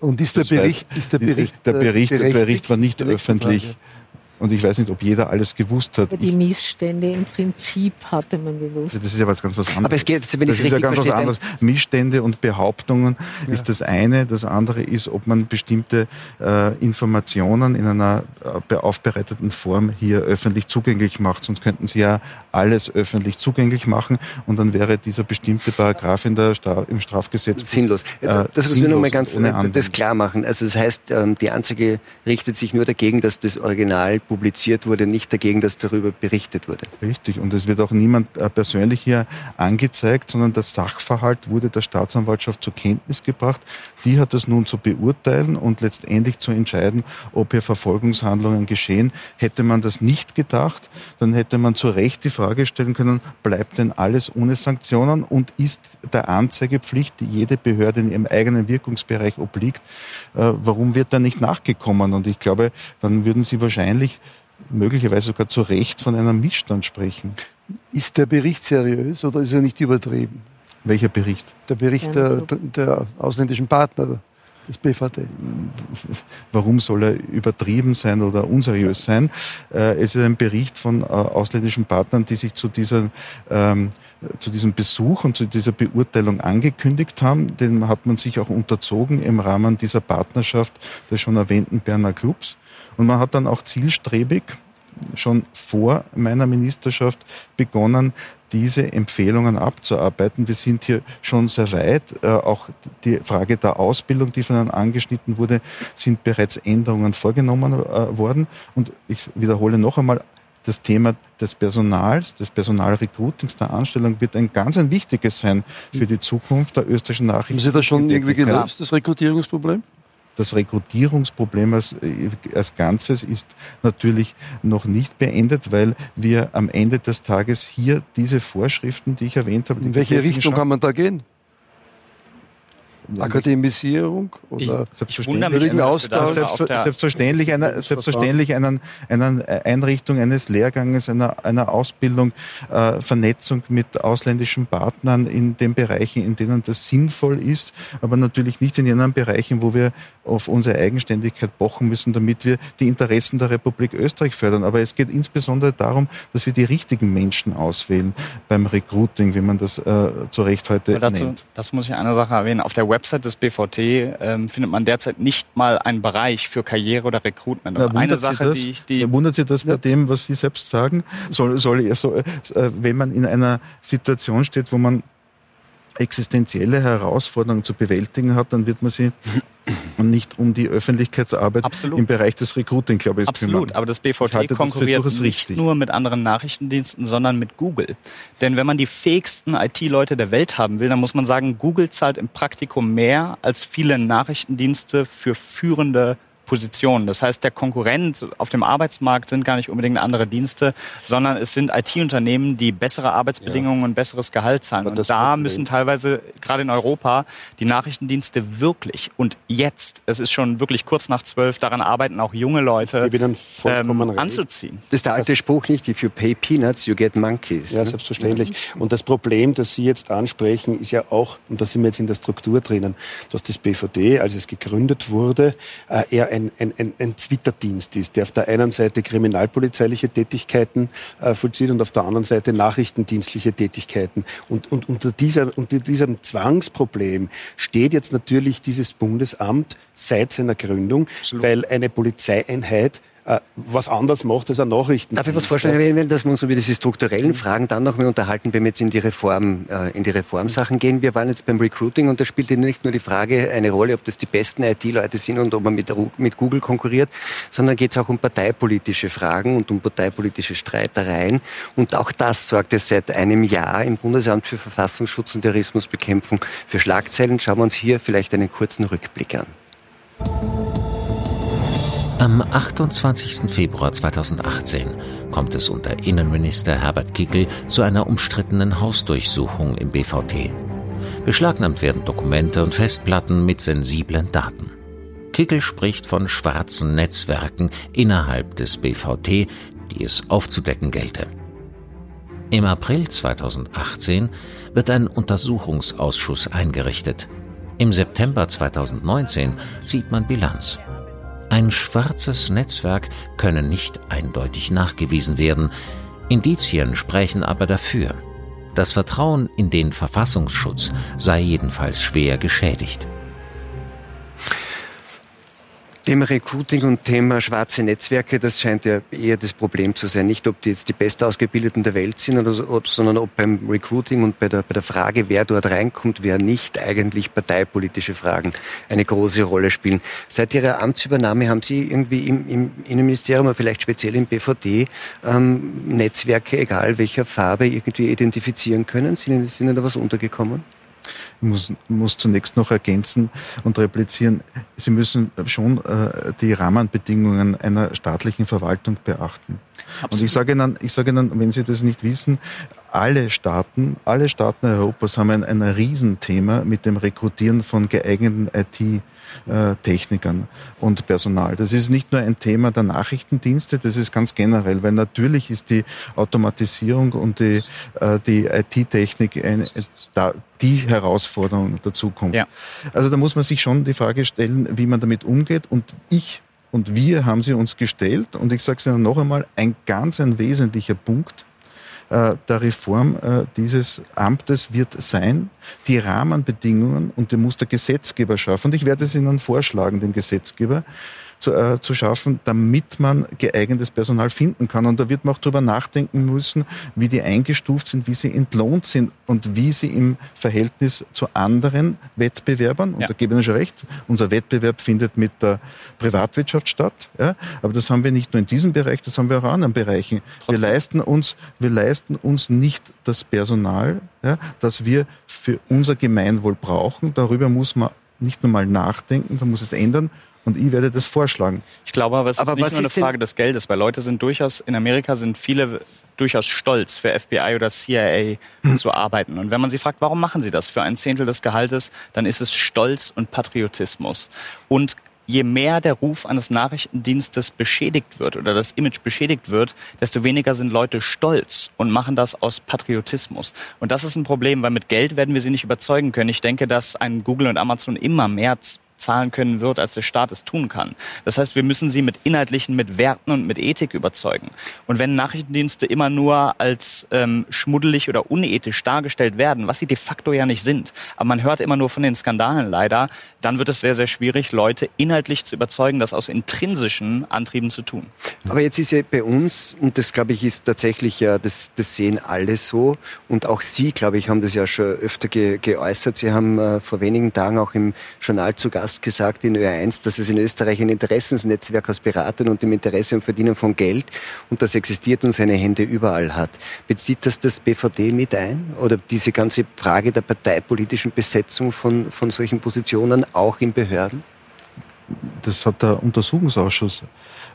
Und ist der Bericht, ist der Bericht, der Bericht, der Bericht war nicht öffentlich. Und ich weiß nicht, ob jeder alles gewusst hat. Aber die Missstände im Prinzip hatte man gewusst. Das ist ja was ganz was anderes. Aber es geht, wenn das ist ja ganz was anderes. Missstände und Behauptungen ja. ist das eine. Das andere ist, ob man bestimmte äh, Informationen in einer äh, aufbereiteten Form hier öffentlich zugänglich macht. Sonst könnten Sie ja alles öffentlich zugänglich machen und dann wäre dieser bestimmte Paragraph in der Stra im Strafgesetz sinnlos. Äh, das ist nur mal ganz das klar machen. Also das heißt, ähm, die Anzeige richtet sich nur dagegen, dass das Original publiziert wurde, nicht dagegen, dass darüber berichtet wurde. Richtig. Und es wird auch niemand äh, persönlich hier angezeigt, sondern der Sachverhalt wurde der Staatsanwaltschaft zur Kenntnis gebracht. Die hat es nun zu beurteilen und letztendlich zu entscheiden, ob hier Verfolgungshandlungen geschehen. Hätte man das nicht gedacht, dann hätte man zu Recht die Frage stellen können, bleibt denn alles ohne Sanktionen und ist der Anzeigepflicht, die jede Behörde in ihrem eigenen Wirkungsbereich obliegt, äh, warum wird da nicht nachgekommen? Und ich glaube, dann würden Sie wahrscheinlich möglicherweise sogar zu Recht von einem Missstand sprechen. Ist der Bericht seriös oder ist er nicht übertrieben? Welcher Bericht? Der Bericht der, der ausländischen Partner des BVD. Warum soll er übertrieben sein oder unseriös sein? Äh, es ist ein Bericht von äh, ausländischen Partnern, die sich zu, dieser, ähm, zu diesem Besuch und zu dieser Beurteilung angekündigt haben. Den hat man sich auch unterzogen im Rahmen dieser Partnerschaft des schon erwähnten Berner Clubs. Und man hat dann auch zielstrebig schon vor meiner Ministerschaft begonnen, diese Empfehlungen abzuarbeiten. Wir sind hier schon sehr weit. Äh, auch die Frage der Ausbildung, die von Ihnen angeschnitten wurde, sind bereits Änderungen vorgenommen äh, worden. Und ich wiederhole noch einmal, das Thema des Personals, des Personalrecruitings, der Anstellung wird ein ganz ein wichtiges sein für die Zukunft der österreichischen Nachrichten. Haben Sie das schon irgendwie gelöst, das Rekrutierungsproblem? Das Rekrutierungsproblem als, als Ganzes ist natürlich noch nicht beendet, weil wir am Ende des Tages hier diese Vorschriften, die ich erwähnt habe. In welche Richtung kann man da gehen? Akademisierung oder selbstverständlich, Austausch? selbstverständlich, einer, selbstverständlich einen, einen Einrichtung eines Lehrganges, einer, einer Ausbildung, äh, Vernetzung mit ausländischen Partnern in den Bereichen, in denen das sinnvoll ist, aber natürlich nicht in jenen Bereichen, wo wir auf unsere Eigenständigkeit pochen müssen, damit wir die Interessen der Republik Österreich fördern. Aber es geht insbesondere darum, dass wir die richtigen Menschen auswählen beim Recruiting, wie man das äh, zu Recht heute dazu, nennt. Das muss ich eine Sache erwähnen. Auf der Website des BVT ähm, findet man derzeit nicht mal einen Bereich für Karriere oder Recruitment. Na, eine Sache, das, die ich, die wundert Sie das bei dem, was Sie selbst sagen? Soll, soll so, äh, wenn man in einer Situation steht, wo man existenzielle Herausforderungen zu bewältigen hat, dann wird man sie nicht um die Öffentlichkeitsarbeit Absolut. im Bereich des Recruiting, glaube ich. Absolut, kümmern. aber das BVT konkurriert das nicht nur mit anderen Nachrichtendiensten, sondern mit Google. Denn wenn man die fähigsten IT-Leute der Welt haben will, dann muss man sagen, Google zahlt im Praktikum mehr als viele Nachrichtendienste für führende Positionen. Das heißt, der Konkurrent auf dem Arbeitsmarkt sind gar nicht unbedingt andere Dienste, sondern es sind IT-Unternehmen, die bessere Arbeitsbedingungen ja. und besseres Gehalt zahlen. Und da müssen teilweise, gerade in Europa, die Nachrichtendienste wirklich und jetzt, es ist schon wirklich kurz nach zwölf, daran arbeiten auch junge Leute ähm, anzuziehen. Das ist der alte Spruch nicht, if you pay peanuts, you get monkeys. Ja, ne? selbstverständlich. Und das Problem, das Sie jetzt ansprechen, ist ja auch, und da sind wir jetzt in der Struktur drinnen, dass das BVD, als es gegründet wurde, äh, eher ein, ein, ein, ein Twitter-Dienst ist, der auf der einen Seite kriminalpolizeiliche Tätigkeiten äh, vollzieht und auf der anderen Seite nachrichtendienstliche Tätigkeiten. Und, und unter, dieser, unter diesem Zwangsproblem steht jetzt natürlich dieses Bundesamt seit seiner Gründung, Absolut. weil eine Polizeieinheit äh, was anders macht als ein Nachrichten. Darf ich was vorstellen, dass wir uns über diese strukturellen Fragen dann noch mehr unterhalten, wenn wir jetzt in die Reform, äh, in die Reformsachen gehen. Wir waren jetzt beim Recruiting und da spielt nicht nur die Frage eine Rolle, ob das die besten IT-Leute sind und ob man mit, mit Google konkurriert, sondern geht es auch um parteipolitische Fragen und um parteipolitische Streitereien. Und auch das sorgt es seit einem Jahr im Bundesamt für Verfassungsschutz und Terrorismusbekämpfung für Schlagzeilen. Schauen wir uns hier vielleicht einen kurzen Rückblick an. Am 28. Februar 2018 kommt es unter Innenminister Herbert Kickel zu einer umstrittenen Hausdurchsuchung im BVT. Beschlagnahmt werden Dokumente und Festplatten mit sensiblen Daten. Kickel spricht von schwarzen Netzwerken innerhalb des BVT, die es aufzudecken gelte. Im April 2018 wird ein Untersuchungsausschuss eingerichtet. Im September 2019 zieht man Bilanz. Ein schwarzes Netzwerk könne nicht eindeutig nachgewiesen werden, Indizien sprechen aber dafür. Das Vertrauen in den Verfassungsschutz sei jedenfalls schwer geschädigt. Thema Recruiting und Thema schwarze Netzwerke, das scheint ja eher das Problem zu sein. Nicht, ob die jetzt die bestausgebildeten der Welt sind, oder, ob, sondern ob beim Recruiting und bei der, bei der Frage, wer dort reinkommt, wer nicht, eigentlich parteipolitische Fragen eine große Rolle spielen. Seit Ihrer Amtsübernahme haben Sie irgendwie im, im Innenministerium, aber vielleicht speziell im BVD, ähm, Netzwerke, egal welcher Farbe, irgendwie identifizieren können? Sind Ihnen da was untergekommen? Ich muss, muss zunächst noch ergänzen und replizieren, Sie müssen schon äh, die Rahmenbedingungen einer staatlichen Verwaltung beachten. Absolut. Und ich sage Ihnen, ich sage Ihnen, wenn Sie das nicht wissen, alle Staaten, alle Staaten Europas haben ein, ein Riesenthema mit dem Rekrutieren von geeigneten IT- äh, Technikern und Personal. Das ist nicht nur ein Thema der Nachrichtendienste, das ist ganz generell, weil natürlich ist die Automatisierung und die, äh, die IT-Technik da, die Herausforderung der Zukunft. Ja. Also da muss man sich schon die Frage stellen, wie man damit umgeht. Und ich und wir haben sie uns gestellt. Und ich sage es Ihnen noch einmal, ein ganz ein wesentlicher Punkt äh, der Reform äh, dieses Amtes wird sein, die Rahmenbedingungen, und die muss der Gesetzgeber schaffen. Und ich werde es Ihnen vorschlagen, dem Gesetzgeber, zu, äh, zu schaffen, damit man geeignetes Personal finden kann. Und da wird man auch darüber nachdenken müssen, wie die eingestuft sind, wie sie entlohnt sind und wie sie im Verhältnis zu anderen Wettbewerbern, und ja. da gebe ich Ihnen schon recht, unser Wettbewerb findet mit der Privatwirtschaft statt. Ja? Aber das haben wir nicht nur in diesem Bereich, das haben wir auch in anderen Bereichen. Wir leisten uns, wir leisten uns nicht das Personal, ja, das wir für unser Gemeinwohl brauchen. Darüber muss man nicht nur mal nachdenken, da muss es ändern und ich werde das vorschlagen. Ich glaube aber, es aber ist nicht nur eine Frage des Geldes, weil Leute sind durchaus, in Amerika sind viele durchaus stolz, für FBI oder CIA hm. zu arbeiten. Und wenn man sie fragt, warum machen sie das für ein Zehntel des Gehaltes, dann ist es Stolz und Patriotismus. Und je mehr der Ruf eines Nachrichtendienstes beschädigt wird oder das Image beschädigt wird, desto weniger sind Leute stolz und machen das aus Patriotismus. Und das ist ein Problem, weil mit Geld werden wir sie nicht überzeugen können. Ich denke, dass ein Google und Amazon immer mehr zahlen können wird, als der Staat es tun kann. Das heißt, wir müssen sie mit inhaltlichen, mit Werten und mit Ethik überzeugen. Und wenn Nachrichtendienste immer nur als ähm, schmuddelig oder unethisch dargestellt werden, was sie de facto ja nicht sind, aber man hört immer nur von den Skandalen leider, dann wird es sehr, sehr schwierig, Leute inhaltlich zu überzeugen, das aus intrinsischen Antrieben zu tun. Aber jetzt ist ja bei uns, und das glaube ich ist tatsächlich ja, das, das sehen alle so, und auch Sie, glaube ich, haben das ja schon öfter ge geäußert. Sie haben äh, vor wenigen Tagen auch im Journal zu Gast gesagt in Ö1, dass es in Österreich ein Interessensnetzwerk aus Beratern und dem Interesse und Verdienen von Geld und das existiert und seine Hände überall hat. Bezieht das das BVD mit ein? Oder diese ganze Frage der parteipolitischen Besetzung von, von solchen Positionen auch in Behörden? Das hat der Untersuchungsausschuss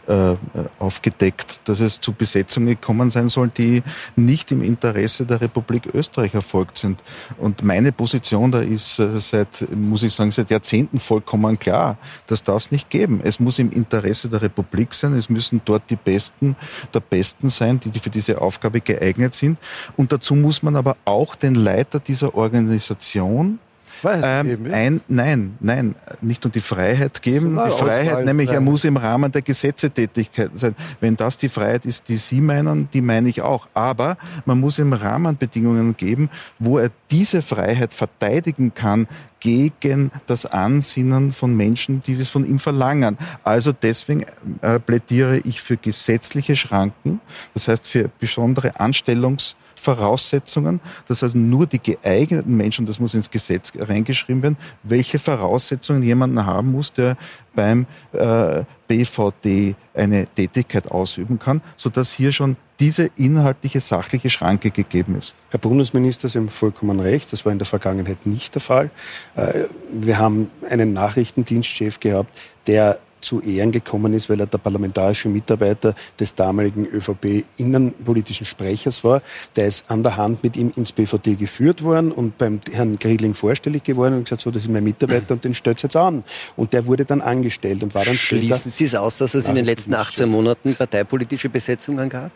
äh, aufgedeckt, dass es zu Besetzungen gekommen sein soll, die nicht im Interesse der Republik Österreich erfolgt sind. Und meine Position da ist äh, seit, muss ich sagen, seit Jahrzehnten vollkommen klar. Das darf es nicht geben. Es muss im Interesse der Republik sein. Es müssen dort die Besten der Besten sein, die für diese Aufgabe geeignet sind. Und dazu muss man aber auch den Leiter dieser Organisation ähm, ein, nein, nein, nicht nur die Freiheit geben. Die Freiheit, nämlich er muss im Rahmen der Gesetze tätig sein. Wenn das die Freiheit ist, die Sie meinen, die meine ich auch. Aber man muss ihm Rahmenbedingungen geben, wo er diese Freiheit verteidigen kann gegen das Ansinnen von Menschen, die das von ihm verlangen. Also deswegen äh, plädiere ich für gesetzliche Schranken, das heißt für besondere Anstellungs- Voraussetzungen, dass also nur die geeigneten Menschen, das muss ins Gesetz reingeschrieben werden, welche Voraussetzungen jemanden haben muss, der beim äh, BVD eine Tätigkeit ausüben kann, sodass hier schon diese inhaltliche, sachliche Schranke gegeben ist. Herr Bundesminister, Sie haben vollkommen recht, das war in der Vergangenheit nicht der Fall. Äh, wir haben einen Nachrichtendienstchef gehabt, der zu Ehren gekommen ist, weil er der parlamentarische Mitarbeiter des damaligen ÖVP-innenpolitischen Sprechers war. Der ist an der Hand mit ihm ins BVD geführt worden und beim Herrn Griedling vorstellig geworden und gesagt, so, das ist mein Mitarbeiter und den stellt jetzt an. Und der wurde dann angestellt und war dann Schließen Sie es aus, dass es in den letzten 18 Monaten parteipolitische Besetzungen gab?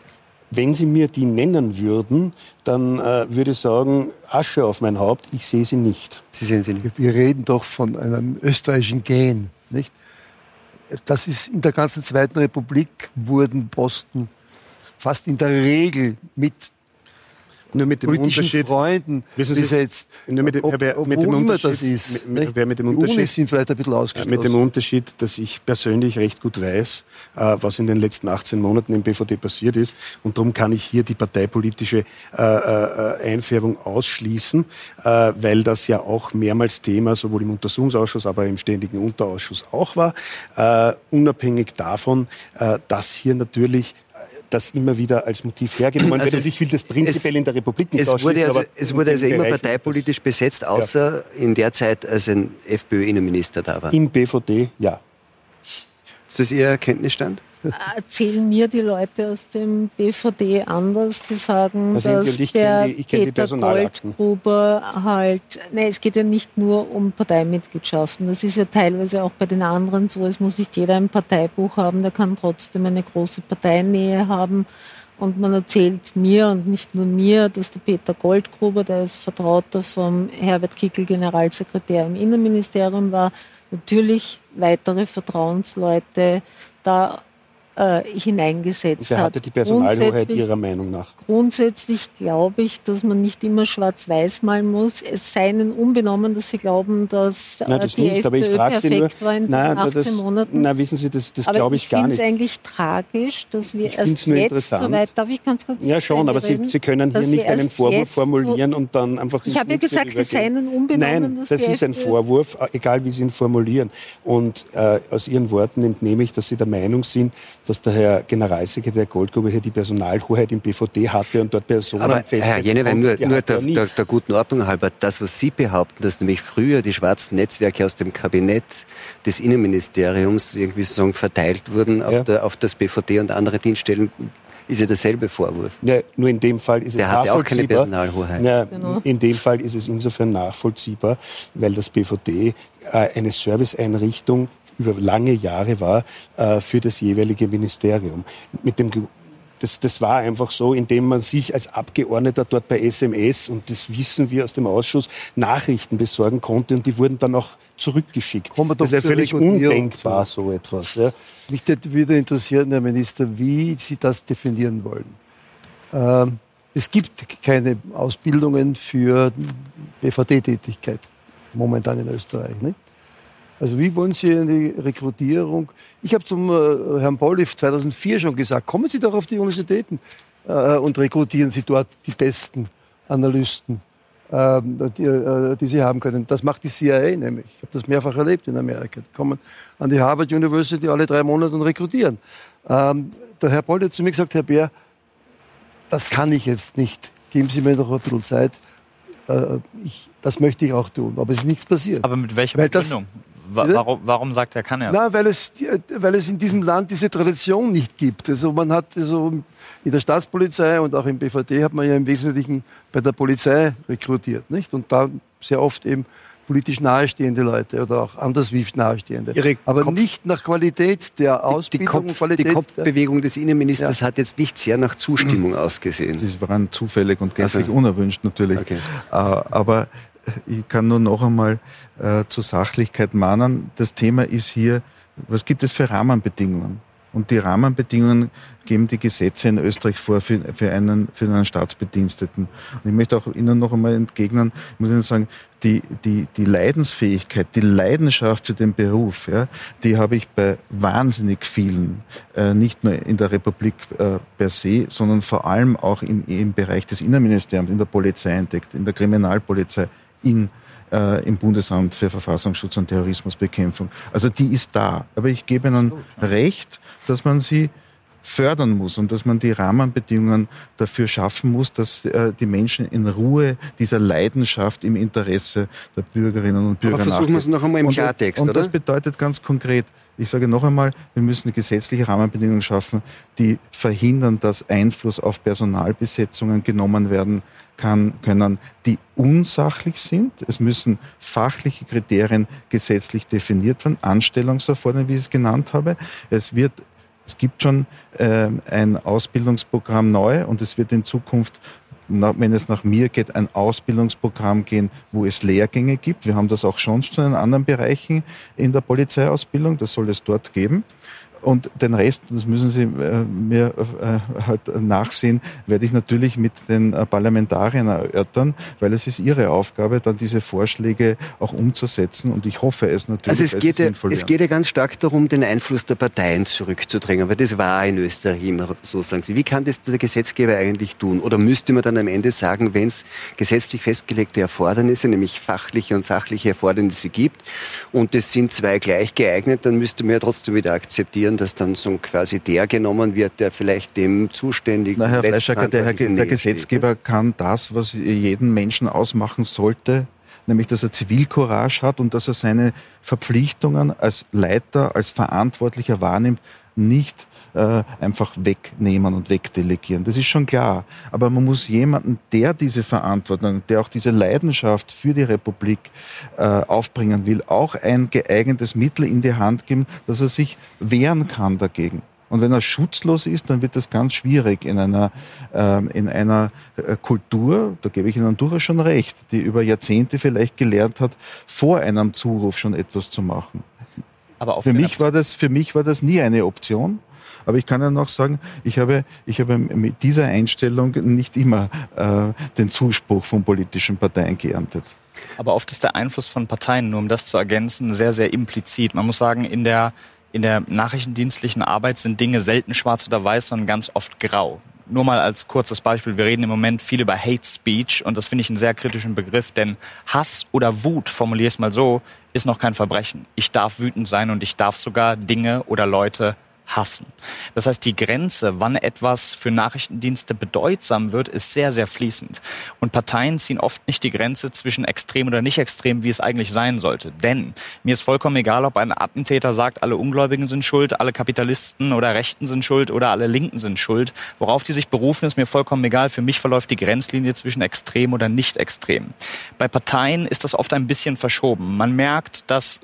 Wenn Sie mir die nennen würden, dann äh, würde ich sagen, Asche auf mein Haupt, ich sehe sie nicht. Sie sehen sie nicht. Wir reden doch von einem österreichischen Gen, nicht? Das ist in der ganzen Zweiten Republik wurden Posten fast in der Regel mit nur mit dem Unterschied, Freunden wissen Sie, besetzt. Nur mit dem, ob, ob, mit dem Unterschied, das ist. Mit, mit, mit dem Unterschied, sind vielleicht ein bisschen ausgeschlossen. Mit dem Unterschied, dass ich persönlich recht gut weiß, äh, was in den letzten 18 Monaten im BVD passiert ist. Und darum kann ich hier die parteipolitische äh, äh, Einfärbung ausschließen, äh, weil das ja auch mehrmals Thema sowohl im Untersuchungsausschuss, aber im ständigen Unterausschuss auch war. Äh, unabhängig davon, äh, dass hier natürlich das immer wieder als Motiv hergenommen also wird. Also ich will das prinzipiell es, in der Republik nicht es wurde also, Es wurde also immer parteipolitisch besetzt, außer ja. in der Zeit, als ein FPÖ-Innenminister da war. Im BVD, ja. Ist das Ihr Kenntnisstand? Erzählen mir die Leute aus dem BVD anders, die sagen, da dass die, der die, Peter Goldgruber halt, nein, es geht ja nicht nur um Parteimitgliedschaften. Das ist ja teilweise auch bei den anderen so. Es muss nicht jeder ein Parteibuch haben, der kann trotzdem eine große Parteinähe haben. Und man erzählt mir und nicht nur mir, dass der Peter Goldgruber, der ist Vertrauter vom Herbert Kickel, Generalsekretär im Innenministerium war, natürlich weitere Vertrauensleute da äh, hineingesetzt Wer hatte hat. die Personalhoheit Ihrer Meinung nach? Grundsätzlich glaube ich, dass man nicht immer schwarz-weiß malen muss. Es sei ihnen unbenommen, dass sie glauben, dass nein, das die nicht, FPÖ aber ich perfekt nur, war in nein, 18 das, Monaten. Nein, wissen Sie, das, das glaube ich, ich gar nicht. Ich finde es eigentlich tragisch, dass wir ich erst jetzt so weit... Darf ich ganz kurz Ja, schon, aber Sie, Sie können hier nicht einen Vorwurf formulieren so, und dann einfach... Ich habe ja gesagt, es sei ihnen unbenommen, Nein, das ist ein Vorwurf, egal wie Sie ihn formulieren. Und äh, aus Ihren Worten entnehme ich, dass Sie der Meinung sind, dass der Herr General Generalsekretär Goldgruber hier die Personalhoheit im BVD hatte und dort Personen Aber Herr Jenewein, nur, nur der, der, der, guten Ordnung halber, das, was Sie behaupten, dass nämlich früher die schwarzen Netzwerke aus dem Kabinett des Innenministeriums irgendwie sozusagen verteilt wurden auf, ja. der, auf das BVD und andere Dienststellen, ist ja derselbe Vorwurf. Ja, nur in dem Fall ist es Der hat ja auch keine Personalhoheit. Ja, genau. In dem Fall ist es insofern nachvollziehbar, weil das BVD äh, eine Serviceeinrichtung über lange Jahre war äh, für das jeweilige Ministerium. Mit dem das, das war einfach so, indem man sich als Abgeordneter dort bei SMS, und das wissen wir aus dem Ausschuss, Nachrichten besorgen konnte und die wurden dann auch zurückgeschickt. Das ist ja völlig undenkbar, so etwas. Ja. Mich würde interessieren, Herr Minister, wie Sie das definieren wollen. Ähm, es gibt keine Ausbildungen für BVD-Tätigkeit momentan in Österreich. Nicht? Also wie wollen Sie eine Rekrutierung? Ich habe zum äh, Herrn Polliff 2004 schon gesagt, kommen Sie doch auf die Universitäten äh, und rekrutieren Sie dort die besten Analysten, äh, die, die, Sie haben können. Das macht die CIA nämlich. Ich habe das mehrfach erlebt in Amerika. Die kommen an die Harvard University alle drei Monate und rekrutieren. Ähm, der Herr Polliff hat zu mir gesagt, Herr Bär, das kann ich jetzt nicht. Geben Sie mir noch ein bisschen Zeit. Äh, ich, das möchte ich auch tun, aber es ist nichts passiert. Aber mit welcher Begründung? Warum, warum sagt er, kann er? Na, weil es, weil es in diesem Land diese Tradition nicht gibt. Also man hat also in der Staatspolizei und auch im BVD hat man ja im Wesentlichen bei der Polizei rekrutiert, nicht? Und da sehr oft eben politisch nahestehende Leute oder auch anders wie nahestehende. Ihre Aber Kopf, nicht nach Qualität der Ausbildung. Die, Kopf, Qualität die Kopfbewegung des Innenministers ja. hat jetzt nicht sehr nach Zustimmung ausgesehen. Das waren zufällig und gänzlich also. unerwünscht natürlich. Okay. Äh, aber ich kann nur noch einmal äh, zur Sachlichkeit mahnen. Das Thema ist hier, was gibt es für Rahmenbedingungen? Und die Rahmenbedingungen geben die Gesetze in Österreich vor für, für, einen, für einen Staatsbediensteten. Und ich möchte auch Ihnen noch einmal entgegnen, ich muss Ihnen sagen, die, die, die Leidensfähigkeit, die Leidenschaft für den Beruf, ja, die habe ich bei wahnsinnig vielen, äh, nicht nur in der Republik äh, per se, sondern vor allem auch im, im Bereich des Innenministeriums, in der Polizei entdeckt, in der Kriminalpolizei in, äh, im Bundesamt für Verfassungsschutz und Terrorismusbekämpfung. Also die ist da. Aber ich gebe Ihnen recht, dass man sie fördern muss und dass man die Rahmenbedingungen dafür schaffen muss, dass äh, die Menschen in Ruhe dieser Leidenschaft im Interesse der Bürgerinnen und Bürger Aber versuchen wir es noch einmal im Klartext, und, und das bedeutet ganz konkret, ich sage noch einmal, wir müssen gesetzliche Rahmenbedingungen schaffen, die verhindern, dass Einfluss auf Personalbesetzungen genommen werden kann, können, die unsachlich sind. Es müssen fachliche Kriterien gesetzlich definiert werden, Anstellungserforderungen, wie ich es genannt habe. Es wird es gibt schon äh, ein Ausbildungsprogramm neu und es wird in Zukunft wenn es nach mir geht, ein Ausbildungsprogramm gehen, wo es Lehrgänge gibt. Wir haben das auch schon in anderen Bereichen in der Polizeiausbildung, das soll es dort geben. Und den Rest, das müssen Sie äh, mir äh, halt nachsehen, werde ich natürlich mit den äh, Parlamentariern erörtern, weil es ist ihre Aufgabe, dann diese Vorschläge auch umzusetzen. Und ich hoffe es natürlich. Also es geht, ja, es geht ja ganz stark darum, den Einfluss der Parteien zurückzudrängen, weil das war in Österreich immer so, sagen Sie. Wie kann das der Gesetzgeber eigentlich tun? Oder müsste man dann am Ende sagen, wenn es gesetzlich festgelegte Erfordernisse, nämlich fachliche und sachliche Erfordernisse gibt, und es sind zwei gleich geeignet, dann müsste man ja trotzdem wieder akzeptieren, dass dann so quasi der genommen wird, der vielleicht dem zuständigen. Na, Herr Fleischacker, der, Herr, der Gesetzgeber steht. kann das, was jeden Menschen ausmachen sollte, nämlich dass er Zivilcourage hat und dass er seine Verpflichtungen als Leiter, als Verantwortlicher wahrnimmt, nicht äh, einfach wegnehmen und wegdelegieren. Das ist schon klar. Aber man muss jemanden, der diese Verantwortung, der auch diese Leidenschaft für die Republik äh, aufbringen will, auch ein geeignetes Mittel in die Hand geben, dass er sich wehren kann dagegen. Und wenn er schutzlos ist, dann wird das ganz schwierig in einer, äh, in einer äh, Kultur, da gebe ich Ihnen durchaus schon recht, die über Jahrzehnte vielleicht gelernt hat, vor einem Zuruf schon etwas zu machen. Aber für mich war das, für mich war das nie eine Option. Aber ich kann ja noch sagen, ich habe, ich habe mit dieser Einstellung nicht immer äh, den Zuspruch von politischen Parteien geerntet. Aber oft ist der Einfluss von Parteien, nur um das zu ergänzen, sehr, sehr implizit. Man muss sagen, in der, in der nachrichtendienstlichen Arbeit sind Dinge selten schwarz oder weiß, sondern ganz oft grau. Nur mal als kurzes Beispiel. Wir reden im Moment viel über Hate Speech und das finde ich einen sehr kritischen Begriff, denn Hass oder Wut, formuliere es mal so, ist noch kein Verbrechen. Ich darf wütend sein und ich darf sogar Dinge oder Leute hassen. Das heißt, die Grenze, wann etwas für Nachrichtendienste bedeutsam wird, ist sehr, sehr fließend. Und Parteien ziehen oft nicht die Grenze zwischen extrem oder nicht extrem, wie es eigentlich sein sollte. Denn mir ist vollkommen egal, ob ein Attentäter sagt, alle Ungläubigen sind schuld, alle Kapitalisten oder Rechten sind schuld oder alle Linken sind schuld. Worauf die sich berufen, ist mir vollkommen egal. Für mich verläuft die Grenzlinie zwischen extrem oder nicht extrem. Bei Parteien ist das oft ein bisschen verschoben. Man merkt, dass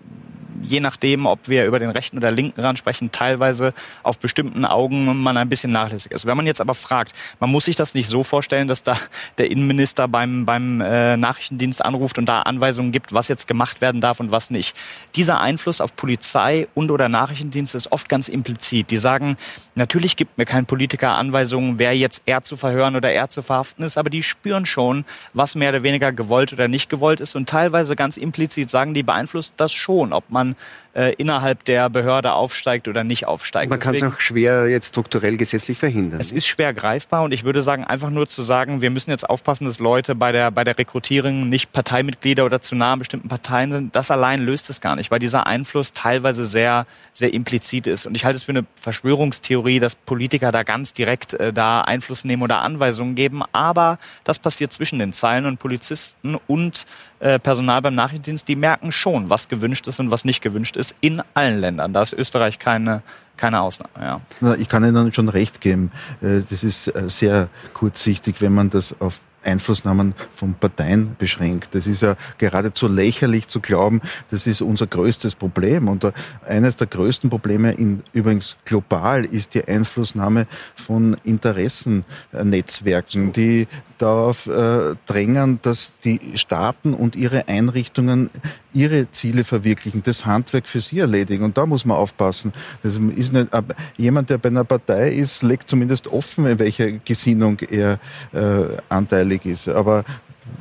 je nachdem, ob wir über den rechten oder linken Rand sprechen, teilweise auf bestimmten Augen man ein bisschen nachlässig ist. Wenn man jetzt aber fragt, man muss sich das nicht so vorstellen, dass da der Innenminister beim, beim äh, Nachrichtendienst anruft und da Anweisungen gibt, was jetzt gemacht werden darf und was nicht. Dieser Einfluss auf Polizei und oder Nachrichtendienst ist oft ganz implizit. Die sagen, natürlich gibt mir kein Politiker Anweisungen, wer jetzt er zu verhören oder er zu verhaften ist, aber die spüren schon, was mehr oder weniger gewollt oder nicht gewollt ist und teilweise ganz implizit sagen, die beeinflusst das schon, ob man man äh, innerhalb der Behörde aufsteigt oder nicht aufsteigt. Man kann es auch schwer jetzt strukturell gesetzlich verhindern. Es ist schwer greifbar und ich würde sagen, einfach nur zu sagen, wir müssen jetzt aufpassen, dass Leute bei der, bei der Rekrutierung nicht Parteimitglieder oder zu nahen bestimmten Parteien sind, das allein löst es gar nicht, weil dieser Einfluss teilweise sehr, sehr implizit ist. Und ich halte es für eine Verschwörungstheorie, dass Politiker da ganz direkt äh, da Einfluss nehmen oder Anweisungen geben. Aber das passiert zwischen den Zeilen und Polizisten und äh, Personal beim Nachrichtendienst, die merken schon, was gewünscht ist und was nicht gewünscht ist in allen Ländern. Da ist Österreich keine, keine Ausnahme. Ja. Ich kann Ihnen schon recht geben. Äh, das ist äh, sehr kurzsichtig, wenn man das auf Einflussnahmen von Parteien beschränkt. Das ist ja geradezu lächerlich zu glauben, das ist unser größtes Problem. Und eines der größten Probleme in, übrigens global ist die Einflussnahme von Interessennetzwerken, die darauf äh, drängen, dass die Staaten und ihre Einrichtungen ihre Ziele verwirklichen, das Handwerk für sie erledigen. Und da muss man aufpassen. Das ist nicht, jemand, der bei einer Partei ist, legt zumindest offen, in welcher Gesinnung er äh, anteilig ist. Aber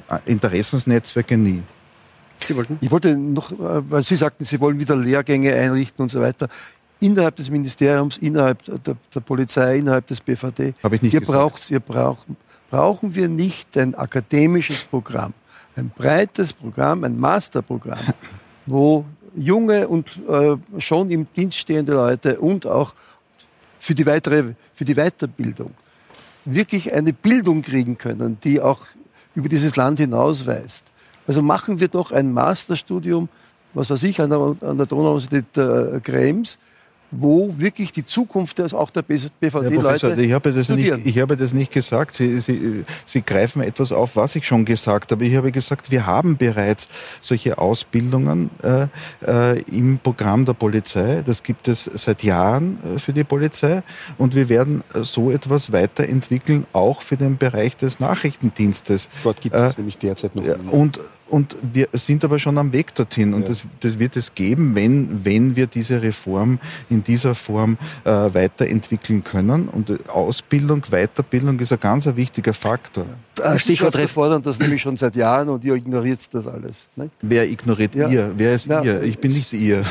äh, Interessensnetzwerke nie. Sie wollten? Ich wollte noch, äh, weil Sie sagten, Sie wollen wieder Lehrgänge einrichten und so weiter. Innerhalb des Ministeriums, innerhalb der, der Polizei, innerhalb des BVD. Habe ich nicht ihr gesagt. Braucht, ihr braucht, brauchen wir nicht ein akademisches Programm ein breites Programm, ein Masterprogramm, wo junge und äh, schon im Dienst stehende Leute und auch für die, weitere, für die Weiterbildung wirklich eine Bildung kriegen können, die auch über dieses Land hinausweist. Also machen wir doch ein Masterstudium, was weiß ich, an der, an der Donau-Universität äh, Krems, wo wirklich die Zukunft des, auch der BVD-Leute ich habe das nicht, Ich habe das nicht gesagt. Sie, Sie, Sie greifen etwas auf, was ich schon gesagt habe. Ich habe gesagt, wir haben bereits solche Ausbildungen äh, äh, im Programm der Polizei. Das gibt es seit Jahren äh, für die Polizei. Und wir werden äh, so etwas weiterentwickeln, auch für den Bereich des Nachrichtendienstes. Dort gibt es äh, nämlich derzeit noch. Und und wir sind aber schon am Weg dorthin. Und ja. das, das wird es geben, wenn, wenn wir diese Reform in in dieser Form äh, weiterentwickeln können. Und Ausbildung, Weiterbildung ist ein ganz ein wichtiger Faktor. Ja. Stichwort fordern das nämlich schon seit Jahren und ihr ignoriert das alles. Ne? Wer ignoriert ja. ihr? Wer ist ja. ihr? Ich bin nicht ihr.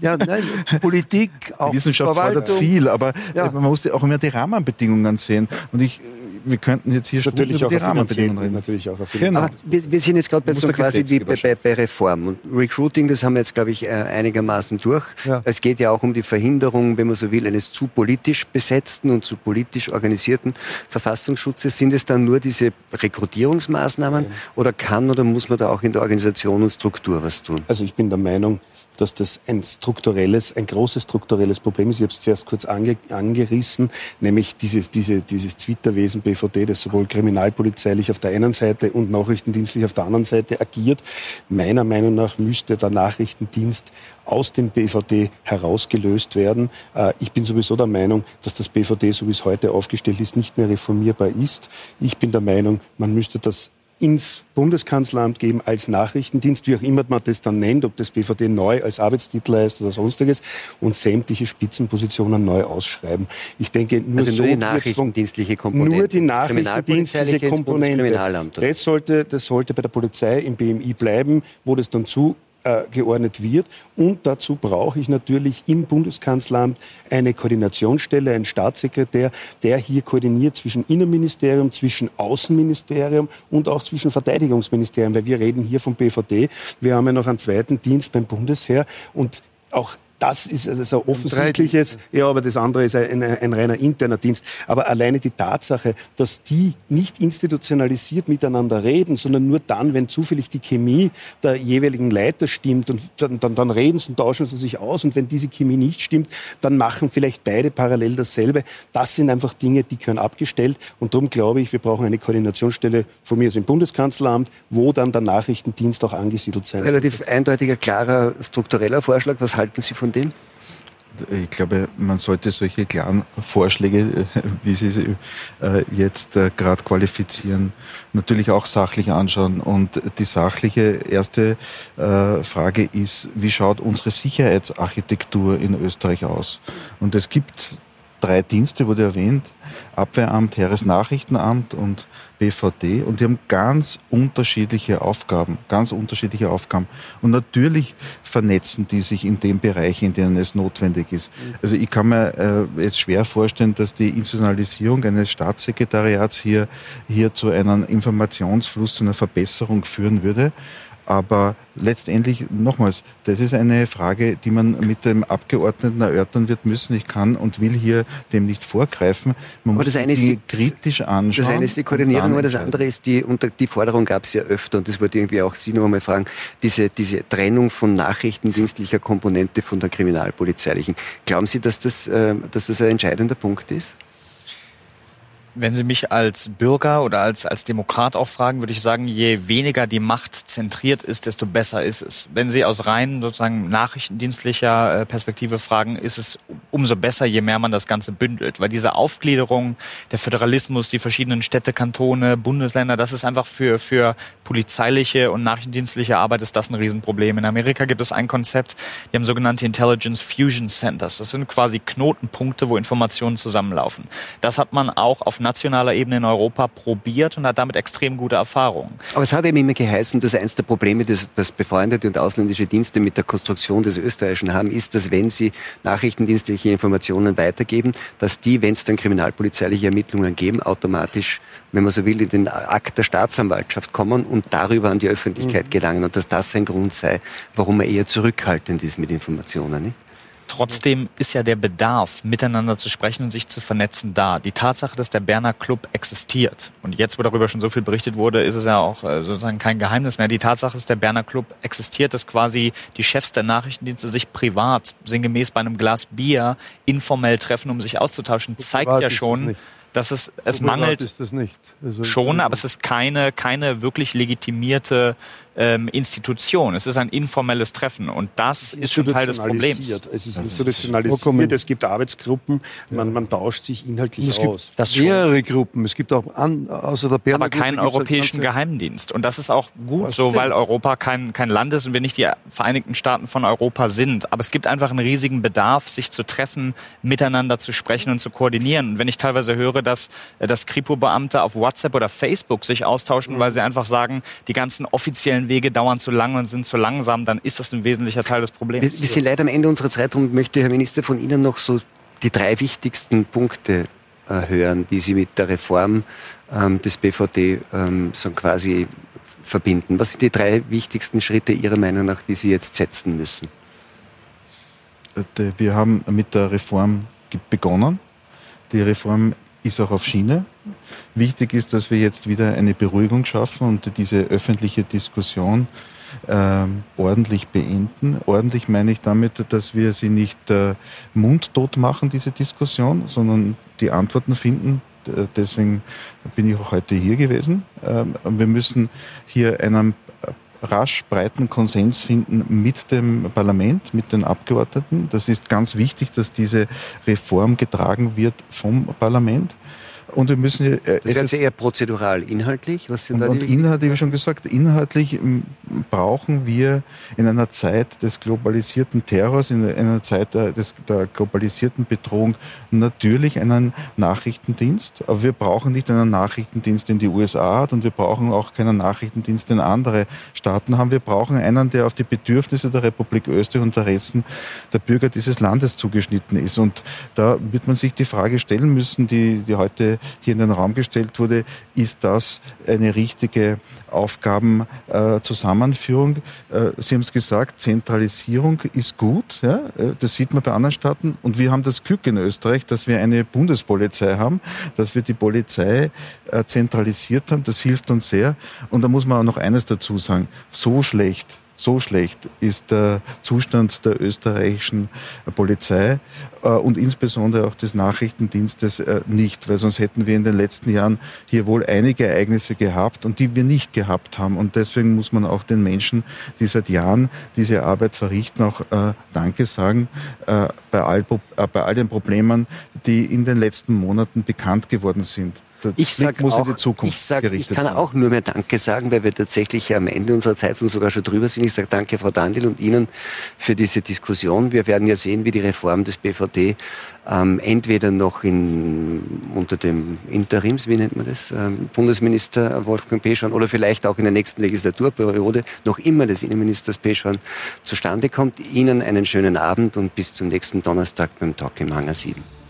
Ja, nein, Politik, auch Die Wissenschaft fordert viel, aber man muss auch immer die Rahmenbedingungen sehen. Und ich wir könnten jetzt hier natürlich über die Rahmenbedingungen reden. Natürlich auch auf genau. wir, wir, sind jetzt gerade bei so quasi wie bei, bei, bei, Reform. Und Recruiting, das haben wir jetzt, glaube ich, äh, einigermaßen durch. Ja. Es geht ja auch um die Verhinderung, wenn man so will, eines zu politisch besetzten und zu politisch organisierten Verfassungsschutzes. Sind es dann nur diese Rekrutierungsmaßnahmen ja. oder kann oder muss man da auch in der Organisation und Struktur was tun? Also ich bin der Meinung, dass das ein strukturelles, ein großes strukturelles Problem ist. Ich habe es zuerst kurz ange, angerissen, nämlich dieses, diese, dieses Twitterwesen BVD, das sowohl kriminalpolizeilich auf der einen Seite und nachrichtendienstlich auf der anderen Seite agiert. Meiner Meinung nach müsste der Nachrichtendienst aus dem BVD herausgelöst werden. Äh, ich bin sowieso der Meinung, dass das BVD, so wie es heute aufgestellt ist, nicht mehr reformierbar ist. Ich bin der Meinung, man müsste das ins Bundeskanzleramt geben als Nachrichtendienst, wie auch immer man das dann nennt, ob das BVD neu als Arbeitstitel heißt oder sonstiges, und sämtliche Spitzenpositionen neu ausschreiben. Ich denke, nur, also so nur die nachrichtendienstliche Komponente. Nur die nachrichtendienstliche Komponente. Das sollte, das sollte bei der Polizei im BMI bleiben, wo das dann zu äh, geordnet wird. Und dazu brauche ich natürlich im Bundeskanzleramt eine Koordinationsstelle, einen Staatssekretär, der hier koordiniert zwischen Innenministerium, zwischen Außenministerium und auch zwischen Verteidigungsministerium, weil wir reden hier vom BVD. Wir haben ja noch einen zweiten Dienst beim Bundesheer und auch das ist also ein offensichtliches, ja, aber das andere ist ein, ein, ein, reiner interner Dienst. Aber alleine die Tatsache, dass die nicht institutionalisiert miteinander reden, sondern nur dann, wenn zufällig die Chemie der jeweiligen Leiter stimmt und dann, dann, dann reden sie und tauschen sie sich aus und wenn diese Chemie nicht stimmt, dann machen vielleicht beide parallel dasselbe. Das sind einfach Dinge, die können abgestellt und darum glaube ich, wir brauchen eine Koordinationsstelle von mir aus im Bundeskanzleramt, wo dann der Nachrichtendienst auch angesiedelt sein. Relativ eindeutiger, klarer, struktureller Vorschlag. Was halten Sie von dem? Ich glaube, man sollte solche klaren Vorschläge, wie Sie sie äh, jetzt äh, gerade qualifizieren, natürlich auch sachlich anschauen. Und die sachliche erste äh, Frage ist, wie schaut unsere Sicherheitsarchitektur in Österreich aus? Und es gibt drei Dienste, wurde erwähnt, Abwehramt, Heeresnachrichtenamt und BVD und die haben ganz unterschiedliche Aufgaben, ganz unterschiedliche Aufgaben. Und natürlich vernetzen die sich in den Bereichen, in denen es notwendig ist. Also ich kann mir äh, jetzt schwer vorstellen, dass die Institutionalisierung eines Staatssekretariats hier, hier zu einem Informationsfluss, zu einer Verbesserung führen würde. Aber letztendlich, nochmals, das ist eine Frage, die man mit dem Abgeordneten erörtern wird müssen. Ich kann und will hier dem nicht vorgreifen. Man aber muss das eine ist die, kritisch anschauen. Das eine ist die Koordinierung, aber das andere ist die, und die Forderung gab es ja öfter, und das wollte irgendwie auch Sie noch einmal fragen, diese, diese Trennung von nachrichtendienstlicher Komponente von der kriminalpolizeilichen. Glauben Sie, dass das, äh, dass das ein entscheidender Punkt ist? Wenn Sie mich als Bürger oder als, als Demokrat auch fragen, würde ich sagen, je weniger die Macht zentriert ist, desto besser ist es. Wenn Sie aus rein sozusagen nachrichtendienstlicher äh, Perspektive fragen, ist es umso besser, je mehr man das Ganze bündelt. Weil diese Aufgliederung, der Föderalismus, die verschiedenen Städte, Kantone, Bundesländer, das ist einfach für, für polizeiliche und nachrichtendienstliche Arbeit ist das ein Riesenproblem. In Amerika gibt es ein Konzept, die haben sogenannte Intelligence Fusion Centers. Das sind quasi Knotenpunkte, wo Informationen zusammenlaufen. Das hat man auch auf nationaler Ebene in Europa probiert und hat damit extrem gute Erfahrungen. Aber es hat eben immer geheißen, dass eines der Probleme, das, das befreundete und ausländische Dienste mit der Konstruktion des Österreichischen haben, ist, dass wenn sie nachrichtendienstliche Informationen weitergeben, dass die, wenn es dann kriminalpolizeiliche Ermittlungen geben, automatisch, wenn man so will, in den Akt der Staatsanwaltschaft kommen und darüber an die Öffentlichkeit mhm. gelangen und dass das ein Grund sei, warum man eher zurückhaltend ist mit Informationen. Nicht? Trotzdem ist ja der Bedarf, miteinander zu sprechen und sich zu vernetzen, da. Die Tatsache, dass der Berner Club existiert, und jetzt, wo darüber schon so viel berichtet wurde, ist es ja auch äh, sozusagen kein Geheimnis mehr. Die Tatsache, dass der Berner Club existiert, dass quasi die Chefs der Nachrichtendienste sich privat, sinngemäß bei einem Glas Bier, informell treffen, um sich auszutauschen, zeigt ja schon, dass es, es so mangelt. Ist das nicht. Also schon, aber es ist keine, keine wirklich legitimierte ähm, Institution. Es ist ein informelles Treffen und das ist schon Teil des Problems. Es ist institutionalisiert, es gibt Arbeitsgruppen, man, man tauscht sich inhaltlich es aus. Es gibt mehrere Gruppen, es gibt auch an, außer der Berner Aber keinen europäischen Geheimdienst. Und das ist auch gut so, weil Europa kein, kein Land ist und wir nicht die Vereinigten Staaten von Europa sind. Aber es gibt einfach einen riesigen Bedarf, sich zu treffen, miteinander zu sprechen und zu koordinieren. Und wenn ich teilweise höre, dass, äh, dass Kripo-Beamte auf WhatsApp oder Facebook sich austauschen, mhm. weil sie einfach sagen, die ganzen offiziellen offiziellen Wege dauern zu lang und sind zu langsam, dann ist das ein wesentlicher Teil des Problems. Wir, wir sind leider am Ende unserer Zeit und möchte Herr Minister von Ihnen noch so die drei wichtigsten Punkte äh, hören, die Sie mit der Reform ähm, des BVD ähm, so quasi verbinden. Was sind die drei wichtigsten Schritte Ihrer Meinung nach, die Sie jetzt setzen müssen? Äh, wir haben mit der Reform begonnen. Die Reform ist auch auf Schiene. Wichtig ist, dass wir jetzt wieder eine Beruhigung schaffen und diese öffentliche Diskussion äh, ordentlich beenden. Ordentlich meine ich damit, dass wir sie nicht äh, mundtot machen, diese Diskussion, sondern die Antworten finden. Deswegen bin ich auch heute hier gewesen. Ähm, wir müssen hier einen rasch breiten Konsens finden mit dem Parlament, mit den Abgeordneten. Das ist ganz wichtig, dass diese Reform getragen wird vom Parlament. Und wir müssen. Äh, das wäre eher prozedural. Inhaltlich? Was sind und, da und inhaltlich, wie schon gesagt, inhaltlich brauchen wir in einer Zeit des globalisierten Terrors, in einer Zeit der, des, der globalisierten Bedrohung natürlich einen Nachrichtendienst. Aber wir brauchen nicht einen Nachrichtendienst, den die USA hat und wir brauchen auch keinen Nachrichtendienst, den andere Staaten haben. Wir brauchen einen, der auf die Bedürfnisse der Republik Österreich und Interessen der Bürger dieses Landes zugeschnitten ist. Und da wird man sich die Frage stellen müssen, die, die heute hier in den Raum gestellt wurde, ist das eine richtige Aufgabenzusammenführung? Äh, Sie haben es gesagt, Zentralisierung ist gut. Ja? Äh, das sieht man bei anderen Staaten. Und wir haben das Glück in Österreich, dass wir eine Bundespolizei haben, dass wir die Polizei äh, zentralisiert haben. Das hilft uns sehr. Und da muss man auch noch eines dazu sagen. So schlecht so schlecht ist der Zustand der österreichischen Polizei äh, und insbesondere auch des Nachrichtendienstes äh, nicht, weil sonst hätten wir in den letzten Jahren hier wohl einige Ereignisse gehabt und die wir nicht gehabt haben. Und deswegen muss man auch den Menschen, die seit Jahren diese Arbeit verrichten, auch äh, Danke sagen bei all, bei all den Problemen, die in den letzten Monaten bekannt geworden sind ich sag muss auch, in die Zukunft ich, sag, ich kann sein. auch nur mehr Danke sagen, weil wir tatsächlich am Ende unserer Zeit und sogar schon drüber sind. Ich sage Danke, Frau Dandil und Ihnen für diese Diskussion. Wir werden ja sehen, wie die Reform des BVD ähm, entweder noch in, unter dem Interims, wie nennt man das, ähm, Bundesminister Wolfgang Peschorn oder vielleicht auch in der nächsten Legislaturperiode noch immer des Innenministers Peschorn zustande kommt. Ihnen einen schönen Abend und bis zum nächsten Donnerstag beim Talk im Hangar 7.